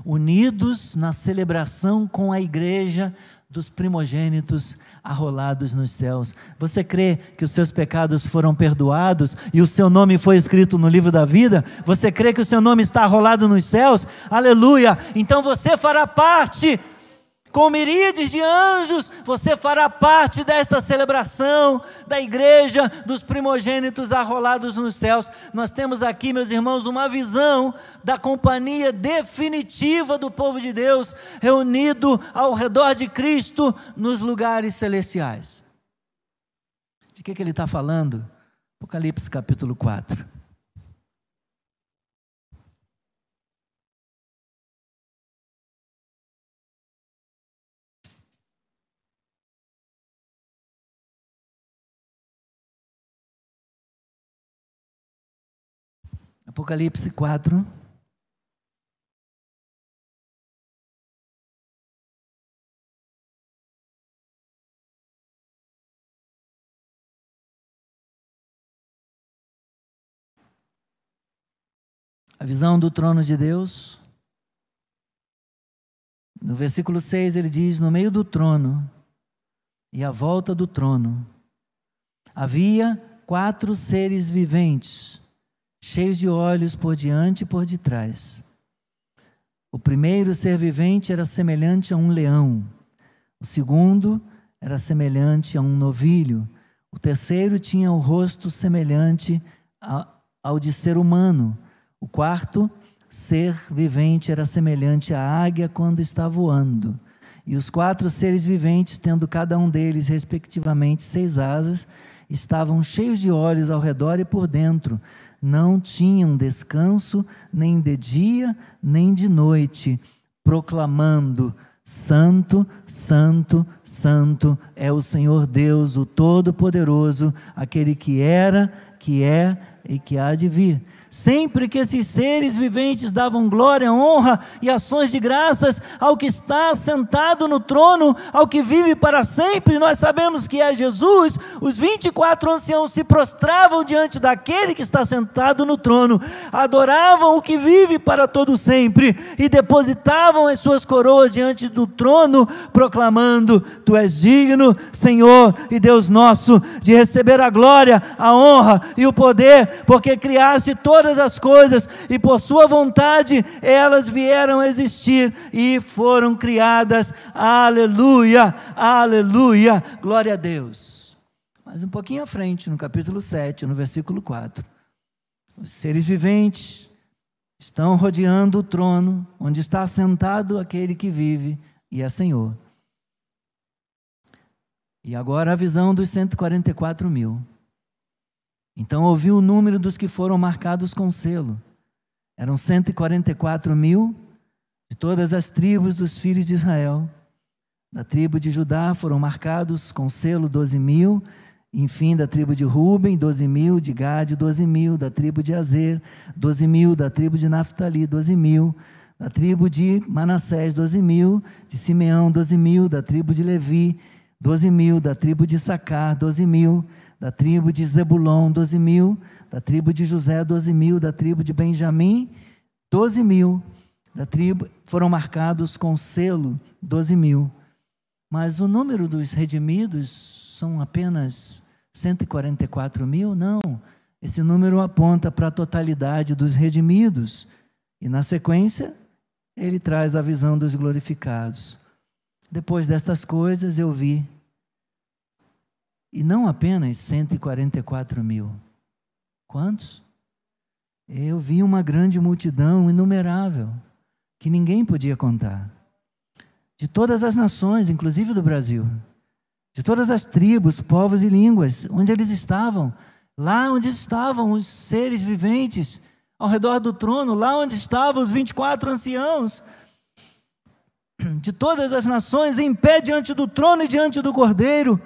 [SPEAKER 1] unidos na celebração com a igreja dos primogênitos arrolados nos céus. Você crê que os seus pecados foram perdoados e o seu nome foi escrito no livro da vida? Você crê que o seu nome está arrolado nos céus? Aleluia! Então você fará parte com miríades de anjos, você fará parte desta celebração da igreja dos primogênitos arrolados nos céus. Nós temos aqui, meus irmãos, uma visão da companhia definitiva do povo de Deus, reunido ao redor de Cristo nos lugares celestiais. De que, que ele está falando? Apocalipse capítulo 4. Apocalipse 4. A visão do trono de Deus. No versículo 6 ele diz: No meio do trono e à volta do trono havia quatro seres viventes cheios de olhos por diante e por detrás. O primeiro ser vivente era semelhante a um leão, o segundo era semelhante a um novilho, o terceiro tinha o rosto semelhante ao de ser humano, o quarto ser vivente era semelhante à águia quando está voando. E os quatro seres viventes, tendo cada um deles, respectivamente, seis asas, estavam cheios de olhos ao redor e por dentro, não tinham descanso nem de dia nem de noite, proclamando: Santo, Santo, Santo é o Senhor Deus, o Todo-Poderoso, aquele que era, que é e que há de vir. Sempre que esses seres viventes davam glória, honra e ações de graças ao que está sentado no trono, ao que vive para sempre, nós sabemos que é Jesus, os 24 anciãos se prostravam diante daquele que está sentado no trono, adoravam o que vive para todo sempre e depositavam as suas coroas diante do trono, proclamando: Tu és digno, Senhor e Deus nosso, de receber a glória, a honra e o poder, porque criaste todas todas as coisas, e por Sua vontade elas vieram a existir e foram criadas. Aleluia, aleluia, glória a Deus. Mas um pouquinho à frente, no capítulo 7, no versículo 4. Os seres viventes estão rodeando o trono, onde está sentado aquele que vive e é Senhor. E agora a visão dos 144 mil. Então ouvi o número dos que foram marcados com selo. Eram 144 mil de todas as tribos dos filhos de Israel. Da tribo de Judá foram marcados com selo 12 mil. Enfim, da tribo de Ruben, 12 mil. De Gade, 12 mil. Da tribo de Azer, 12 mil. Da tribo de Naphtali, 12 mil. Da tribo de Manassés, 12 mil. De Simeão, 12 mil. Da tribo de Levi, 12 mil. Da tribo de Sacar, 12 mil da tribo de Zebulon, 12 mil, da tribo de José, 12 mil, da tribo de Benjamim, 12 mil, da tribo, foram marcados com selo, 12 mil. Mas o número dos redimidos são apenas 144 mil? Não. Esse número aponta para a totalidade dos redimidos. E na sequência, ele traz a visão dos glorificados. Depois destas coisas, eu vi e não apenas 144 mil. Quantos? Eu vi uma grande multidão inumerável, que ninguém podia contar. De todas as nações, inclusive do Brasil. De todas as tribos, povos e línguas, onde eles estavam. Lá onde estavam os seres viventes, ao redor do trono, lá onde estavam os 24 anciãos de todas as nações, em pé diante do trono e diante do cordeiro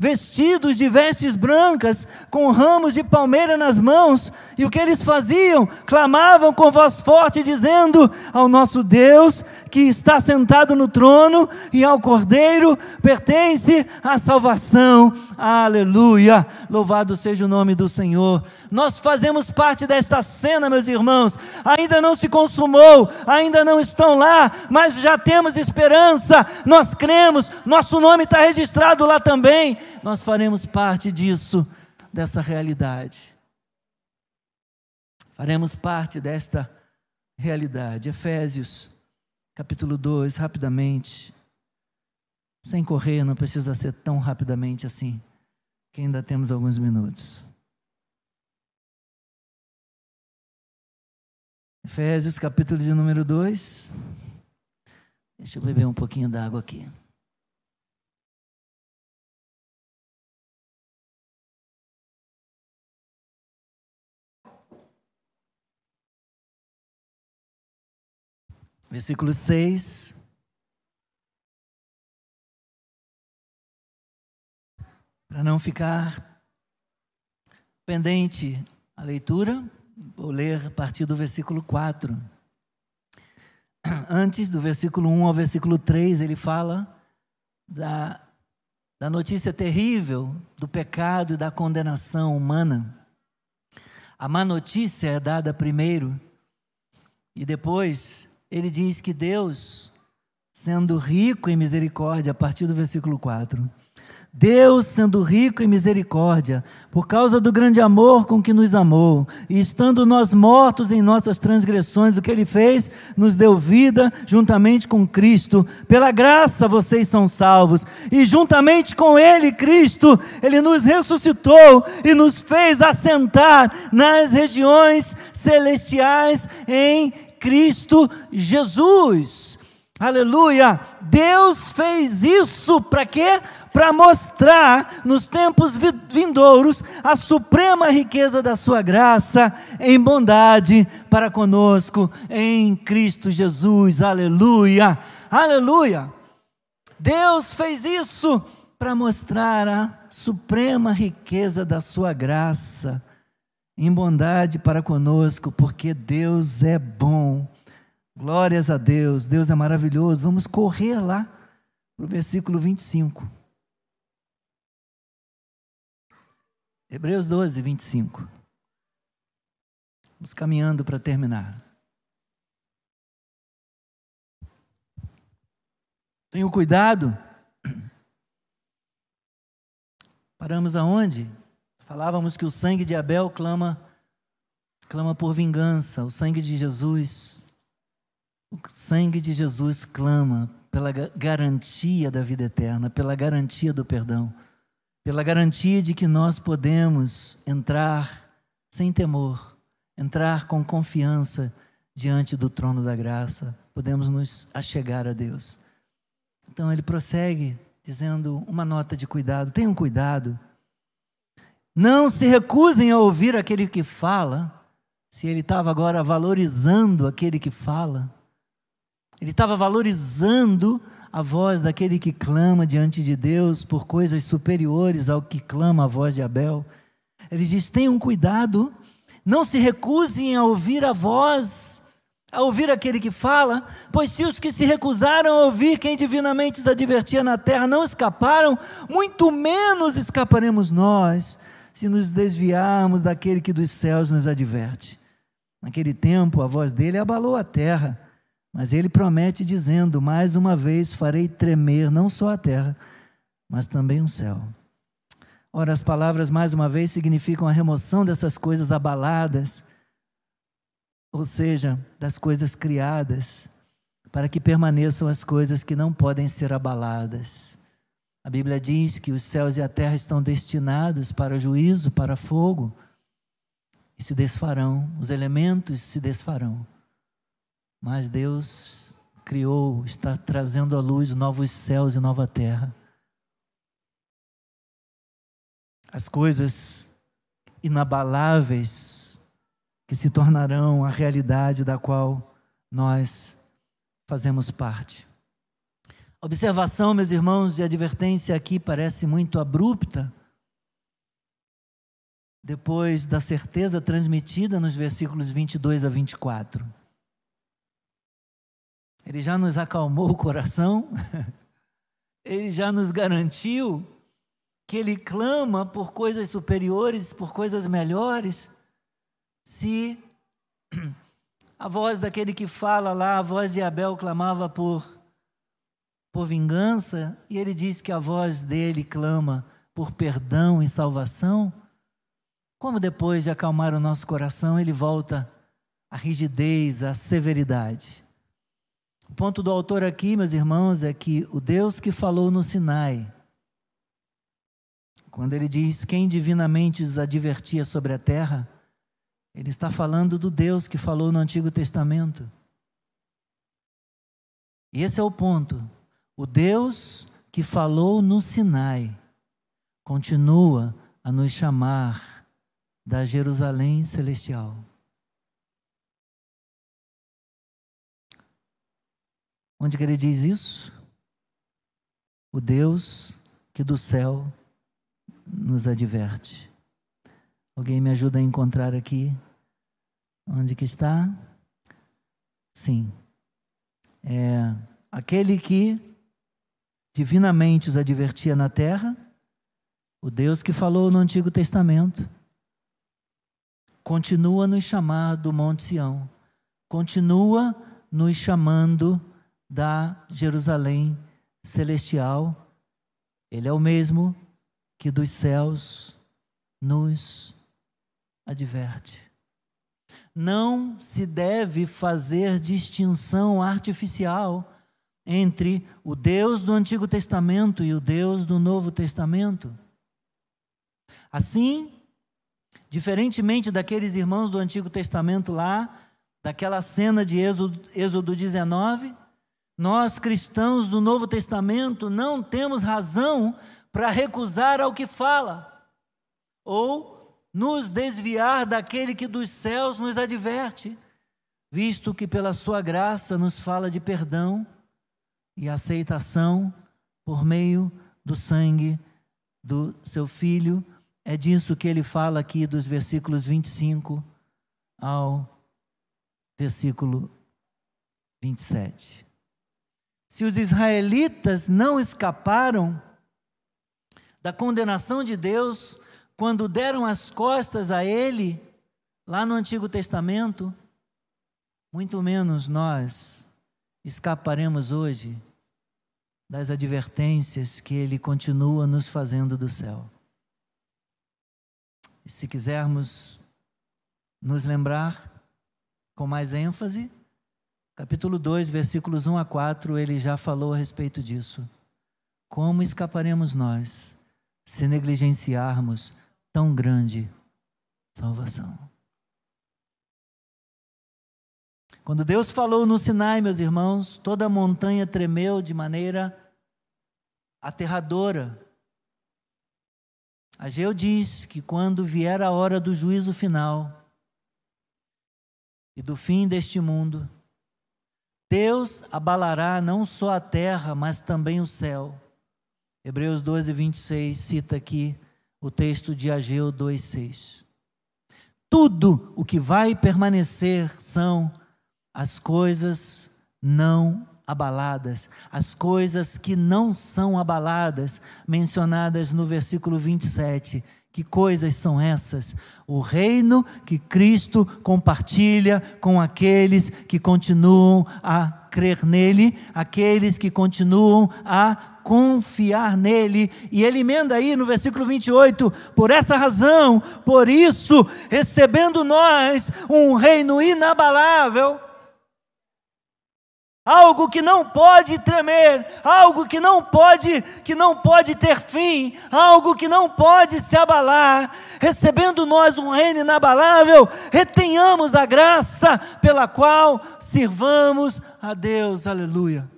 [SPEAKER 1] vestidos de vestes brancas, com ramos de palmeira nas mãos, e o que eles faziam? Clamavam com voz forte, dizendo: Ao nosso Deus que está sentado no trono e ao Cordeiro pertence a salvação. Aleluia! Louvado seja o nome do Senhor. Nós fazemos parte desta cena, meus irmãos. Ainda não se consumou, ainda não estão lá, mas já temos esperança. Nós cremos, nosso nome está registrado lá também nós faremos parte disso, dessa realidade. Faremos parte desta realidade. Efésios, capítulo 2, rapidamente. Sem correr, não precisa ser tão rapidamente assim, que ainda temos alguns minutos. Efésios, capítulo de número 2. Deixa eu beber um pouquinho d'água aqui. Versículo 6. Para não ficar pendente a leitura, vou ler a partir do versículo 4. Antes do versículo 1 ao versículo 3, ele fala da, da notícia terrível do pecado e da condenação humana. A má notícia é dada primeiro, e depois ele diz que Deus, sendo rico em misericórdia, a partir do versículo 4, Deus, sendo rico em misericórdia, por causa do grande amor com que nos amou, e estando nós mortos em nossas transgressões, o que Ele fez? Nos deu vida juntamente com Cristo. Pela graça vocês são salvos, e juntamente com Ele, Cristo, Ele nos ressuscitou e nos fez assentar nas regiões celestiais em Cristo Jesus. Aleluia! Deus fez isso para quê? Para mostrar nos tempos vindouros a suprema riqueza da sua graça em bondade para conosco em Cristo Jesus. Aleluia! Aleluia! Deus fez isso para mostrar a suprema riqueza da sua graça em bondade para conosco, porque Deus é bom. Glórias a Deus, Deus é maravilhoso. Vamos correr lá para o versículo 25. Hebreus 12, 25. Vamos caminhando para terminar. Tenho cuidado. Paramos aonde? Falávamos que o sangue de Abel clama clama por vingança, o sangue de Jesus o sangue de Jesus clama pela garantia da vida eterna, pela garantia do perdão, pela garantia de que nós podemos entrar sem temor, entrar com confiança diante do trono da graça, podemos nos achegar a Deus. Então ele prossegue dizendo uma nota de cuidado: tenham cuidado não se recusem a ouvir aquele que fala, se ele estava agora valorizando aquele que fala. Ele estava valorizando a voz daquele que clama diante de Deus por coisas superiores ao que clama a voz de Abel. Ele diz: tenham cuidado, não se recusem a ouvir a voz, a ouvir aquele que fala, pois se os que se recusaram a ouvir quem divinamente os advertia na terra não escaparam, muito menos escaparemos nós se nos desviarmos daquele que dos céus nos adverte. Naquele tempo, a voz dele abalou a terra, mas ele promete, dizendo: Mais uma vez farei tremer não só a terra, mas também o céu. Ora, as palavras, mais uma vez, significam a remoção dessas coisas abaladas, ou seja, das coisas criadas, para que permaneçam as coisas que não podem ser abaladas. A Bíblia diz que os céus e a terra estão destinados para juízo, para fogo, e se desfarão, os elementos se desfarão. Mas Deus criou, está trazendo à luz novos céus e nova terra. As coisas inabaláveis que se tornarão a realidade da qual nós fazemos parte. Observação, meus irmãos, e advertência aqui parece muito abrupta, depois da certeza transmitida nos versículos 22 a 24. Ele já nos acalmou o coração, ele já nos garantiu que ele clama por coisas superiores, por coisas melhores, se a voz daquele que fala lá, a voz de Abel clamava por por vingança, e ele diz que a voz dele clama por perdão e salvação, como depois de acalmar o nosso coração, ele volta à rigidez, à severidade. O ponto do autor aqui, meus irmãos, é que o Deus que falou no Sinai, quando ele diz quem divinamente os advertia sobre a terra, ele está falando do Deus que falou no Antigo Testamento. E esse é o ponto. O Deus que falou no Sinai continua a nos chamar da Jerusalém celestial. Onde que ele diz isso? O Deus que do céu nos adverte. Alguém me ajuda a encontrar aqui? Onde que está? Sim. É aquele que divinamente os advertia na terra, o Deus que falou no Antigo Testamento, continua nos chamar do Monte Sião, continua nos chamando da Jerusalém celestial. Ele é o mesmo que dos céus nos adverte. Não se deve fazer distinção artificial entre o Deus do Antigo Testamento e o Deus do Novo Testamento. Assim, diferentemente daqueles irmãos do Antigo Testamento lá, daquela cena de Êxodo, Êxodo 19, nós cristãos do Novo Testamento não temos razão para recusar ao que fala, ou nos desviar daquele que dos céus nos adverte, visto que pela sua graça nos fala de perdão e aceitação por meio do sangue do seu filho. É disso que ele fala aqui dos versículos 25 ao versículo 27. Se os israelitas não escaparam da condenação de Deus quando deram as costas a ele, lá no Antigo Testamento, muito menos nós escaparemos hoje das advertências que Ele continua nos fazendo do céu. E se quisermos nos lembrar com mais ênfase, capítulo 2, versículos 1 a 4, ele já falou a respeito disso. Como escaparemos nós se negligenciarmos tão grande salvação? Quando Deus falou no Sinai, meus irmãos, toda a montanha tremeu de maneira aterradora. Ageu diz que quando vier a hora do juízo final e do fim deste mundo, Deus abalará não só a terra, mas também o céu. Hebreus 12, 26 cita aqui o texto de Ageu 2,6. Tudo o que vai permanecer são as coisas não abaladas, as coisas que não são abaladas, mencionadas no versículo 27. Que coisas são essas? O reino que Cristo compartilha com aqueles que continuam a crer nele, aqueles que continuam a confiar nele. E ele emenda aí no versículo 28, por essa razão, por isso, recebendo nós um reino inabalável, algo que não pode tremer, algo que não pode, que não pode ter fim, algo que não pode se abalar. Recebendo nós um reino inabalável, retenhamos a graça pela qual sirvamos a Deus. Aleluia.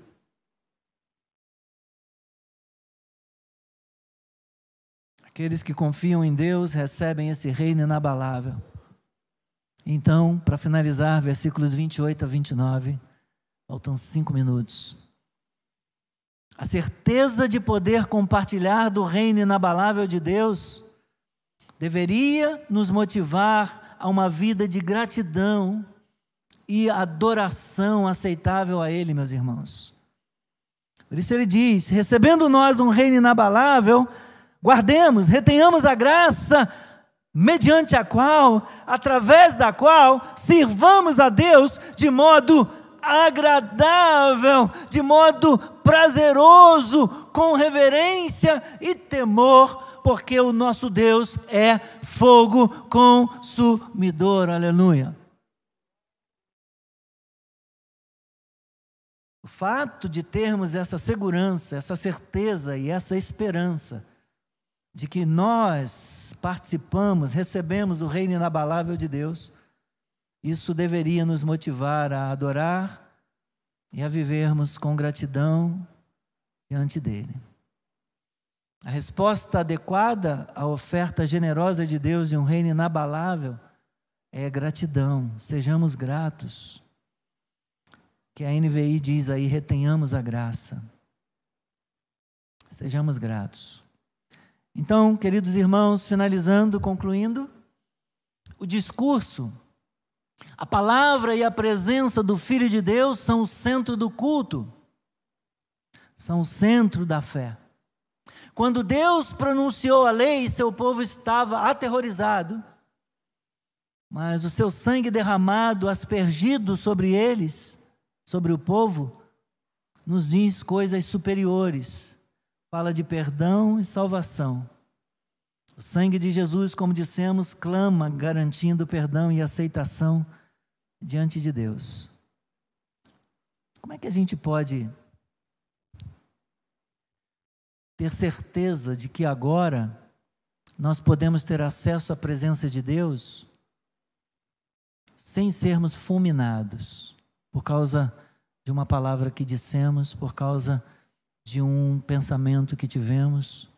[SPEAKER 1] Aqueles que confiam em Deus recebem esse reino inabalável. Então, para finalizar, versículos 28 a 29, faltam cinco minutos. A certeza de poder compartilhar do reino inabalável de Deus deveria nos motivar a uma vida de gratidão e adoração aceitável a Ele, meus irmãos. Por isso ele diz: recebendo nós um reino inabalável, guardemos, retenhamos a graça mediante a qual, através da qual, sirvamos a Deus de modo agradável, de modo prazeroso, com reverência e temor, porque o nosso Deus é fogo consumidor. Aleluia. O fato de termos essa segurança, essa certeza e essa esperança de que nós participamos, recebemos o reino inabalável de Deus, isso deveria nos motivar a adorar e a vivermos com gratidão diante dele. A resposta adequada à oferta generosa de Deus de um reino inabalável é gratidão. Sejamos gratos. Que a NVI diz aí: retenhamos a graça. Sejamos gratos. Então, queridos irmãos, finalizando, concluindo, o discurso, a palavra e a presença do Filho de Deus são o centro do culto, são o centro da fé. Quando Deus pronunciou a lei, seu povo estava aterrorizado, mas o seu sangue derramado, aspergido sobre eles, sobre o povo, nos diz coisas superiores fala de perdão e salvação. O sangue de Jesus, como dissemos, clama garantindo perdão e aceitação diante de Deus. Como é que a gente pode ter certeza de que agora nós podemos ter acesso à presença de Deus sem sermos fulminados por causa de uma palavra que dissemos, por causa de um pensamento que tivemos,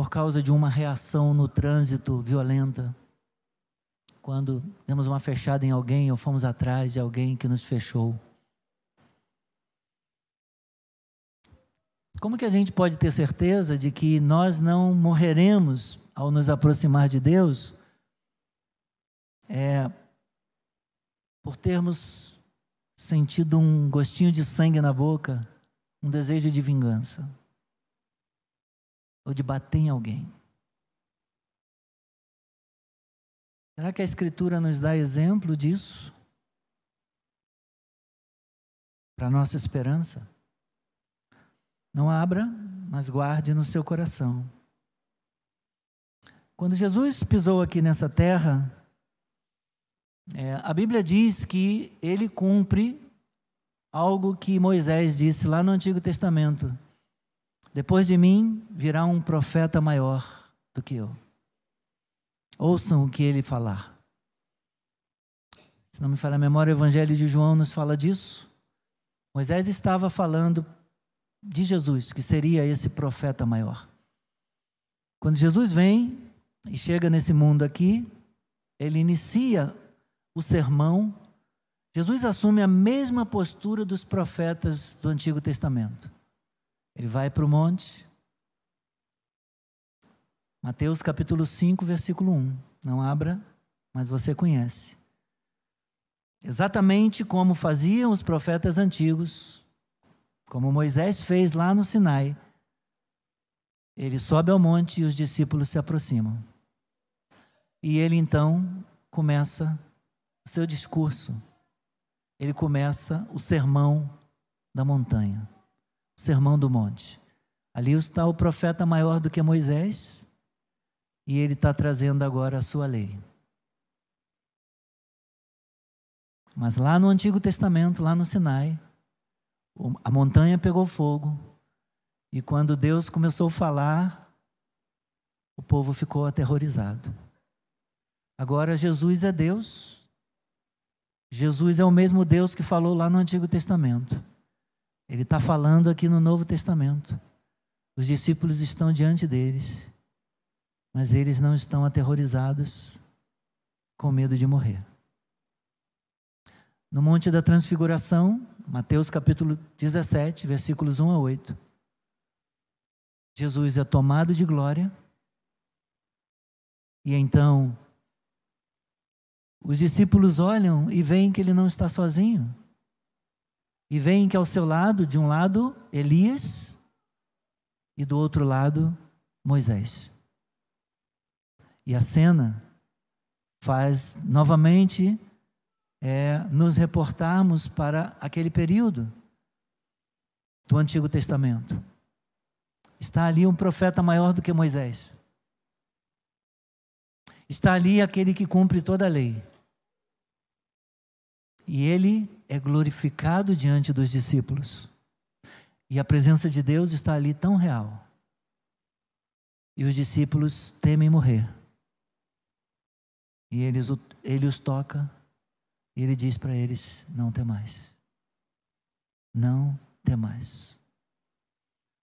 [SPEAKER 1] por causa de uma reação no trânsito violenta, quando demos uma fechada em alguém ou fomos atrás de alguém que nos fechou. Como que a gente pode ter certeza de que nós não morreremos ao nos aproximar de Deus? É por termos sentido um gostinho de sangue na boca, um desejo de vingança ou de bater em alguém. Será que a Escritura nos dá exemplo disso? Para nossa esperança? Não abra, mas guarde no seu coração. Quando Jesus pisou aqui nessa terra, é, a Bíblia diz que ele cumpre algo que Moisés disse lá no Antigo Testamento: Depois de mim virá um profeta maior do que eu. Ouçam o que ele falar. Se não me falha a memória, o Evangelho de João nos fala disso. Moisés estava falando de Jesus, que seria esse profeta maior. Quando Jesus vem e chega nesse mundo aqui, ele inicia o sermão Jesus assume a mesma postura dos profetas do Antigo Testamento. Ele vai para o monte. Mateus capítulo 5, versículo 1. Não abra, mas você conhece. Exatamente como faziam os profetas antigos, como Moisés fez lá no Sinai. Ele sobe ao monte e os discípulos se aproximam. E ele então começa o seu discurso ele começa o sermão da montanha, sermão do monte. Ali está o profeta maior do que Moisés, e ele está trazendo agora a sua lei. Mas lá no Antigo Testamento, lá no Sinai, a montanha pegou fogo, e quando Deus começou a falar, o povo ficou aterrorizado. Agora Jesus é Deus, Jesus é o mesmo Deus que falou lá no Antigo Testamento. Ele está falando aqui no Novo Testamento. Os discípulos estão diante deles, mas eles não estão aterrorizados com medo de morrer. no Monte da Transfiguração, Mateus capítulo 17, versículos 1 a 8. Jesus é tomado de glória, e então os discípulos olham e veem que ele não está sozinho. E veem que ao seu lado, de um lado, Elias, e do outro lado, Moisés. E a cena faz novamente é, nos reportarmos para aquele período do Antigo Testamento. Está ali um profeta maior do que Moisés. Está ali aquele que cumpre toda a lei. E ele é glorificado diante dos discípulos. E a presença de Deus está ali tão real. E os discípulos temem morrer. E eles, ele os toca e ele diz para eles: Não tem mais. Não tem mais.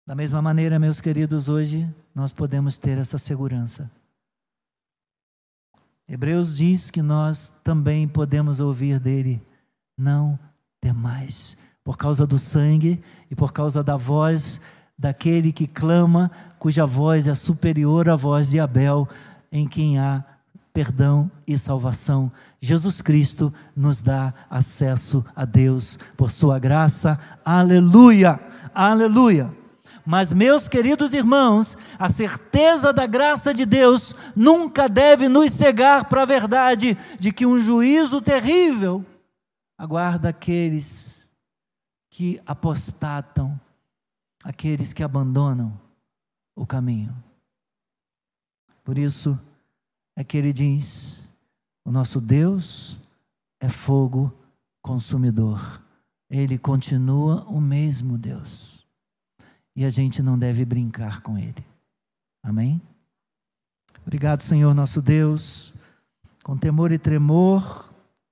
[SPEAKER 1] Da mesma maneira, meus queridos, hoje nós podemos ter essa segurança. Hebreus diz que nós também podemos ouvir dele: Não tem mais. Por causa do sangue e por causa da voz daquele que clama, cuja voz é superior à voz de Abel, em quem há perdão e salvação. Jesus Cristo nos dá acesso a Deus por sua graça. Aleluia! Aleluia! Mas, meus queridos irmãos, a certeza da graça de Deus nunca deve nos cegar para a verdade de que um juízo terrível aguarda aqueles que apostatam, aqueles que abandonam o caminho. Por isso, é que ele diz: o nosso Deus é fogo consumidor. Ele continua o mesmo Deus. E a gente não deve brincar com ele. Amém? Obrigado, Senhor nosso Deus. Com temor e tremor,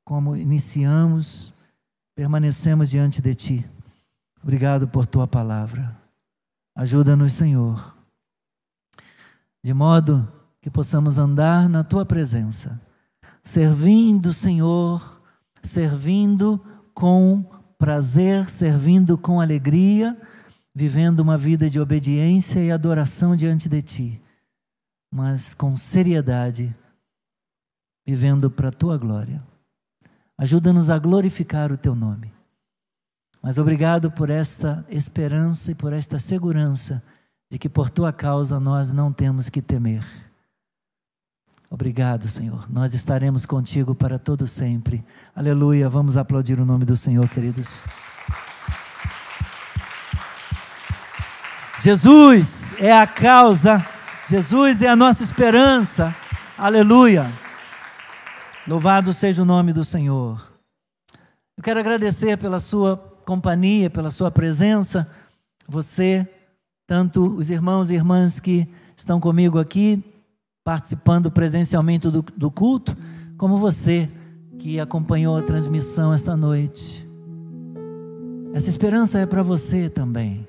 [SPEAKER 1] como iniciamos, permanecemos diante de Ti. Obrigado por Tua palavra. Ajuda-nos, Senhor, de modo que possamos andar na tua presença, servindo, Senhor, servindo com prazer, servindo com alegria, vivendo uma vida de obediência e adoração diante de ti, mas com seriedade, vivendo para a tua glória. Ajuda-nos a glorificar o teu nome. Mas obrigado por esta esperança e por esta segurança de que por tua causa nós não temos que temer Obrigado, Senhor. Nós estaremos contigo para todo sempre. Aleluia. Vamos aplaudir o nome do Senhor, queridos. Jesus é a causa, Jesus é a nossa esperança. Aleluia. Louvado seja o nome do Senhor. Eu quero agradecer pela sua companhia, pela sua presença. Você, tanto os irmãos e irmãs que estão comigo aqui, participando presencialmente do, do culto, como você que acompanhou a transmissão esta noite. Essa esperança é para você também.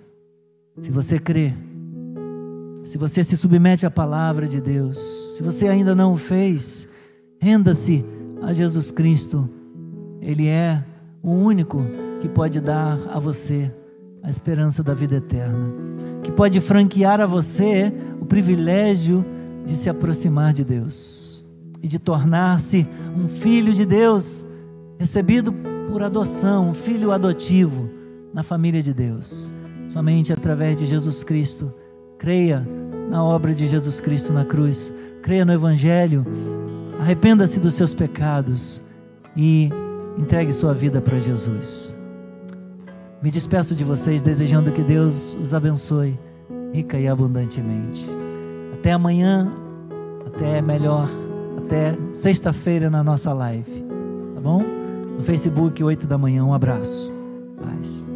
[SPEAKER 1] Se você crê, se você se submete à palavra de Deus, se você ainda não o fez, renda-se a Jesus Cristo. Ele é o único que pode dar a você a esperança da vida eterna, que pode franquear a você o privilégio de se aproximar de Deus e de tornar-se um filho de Deus, recebido por adoção, um filho adotivo na família de Deus. Somente através de Jesus Cristo. Creia na obra de Jesus Cristo na cruz, creia no Evangelho, arrependa-se dos seus pecados e entregue sua vida para Jesus. Me despeço de vocês desejando que Deus os abençoe rica e abundantemente. Até amanhã, até melhor, até sexta-feira na nossa live, tá bom? No Facebook, 8 da manhã. Um abraço. Paz.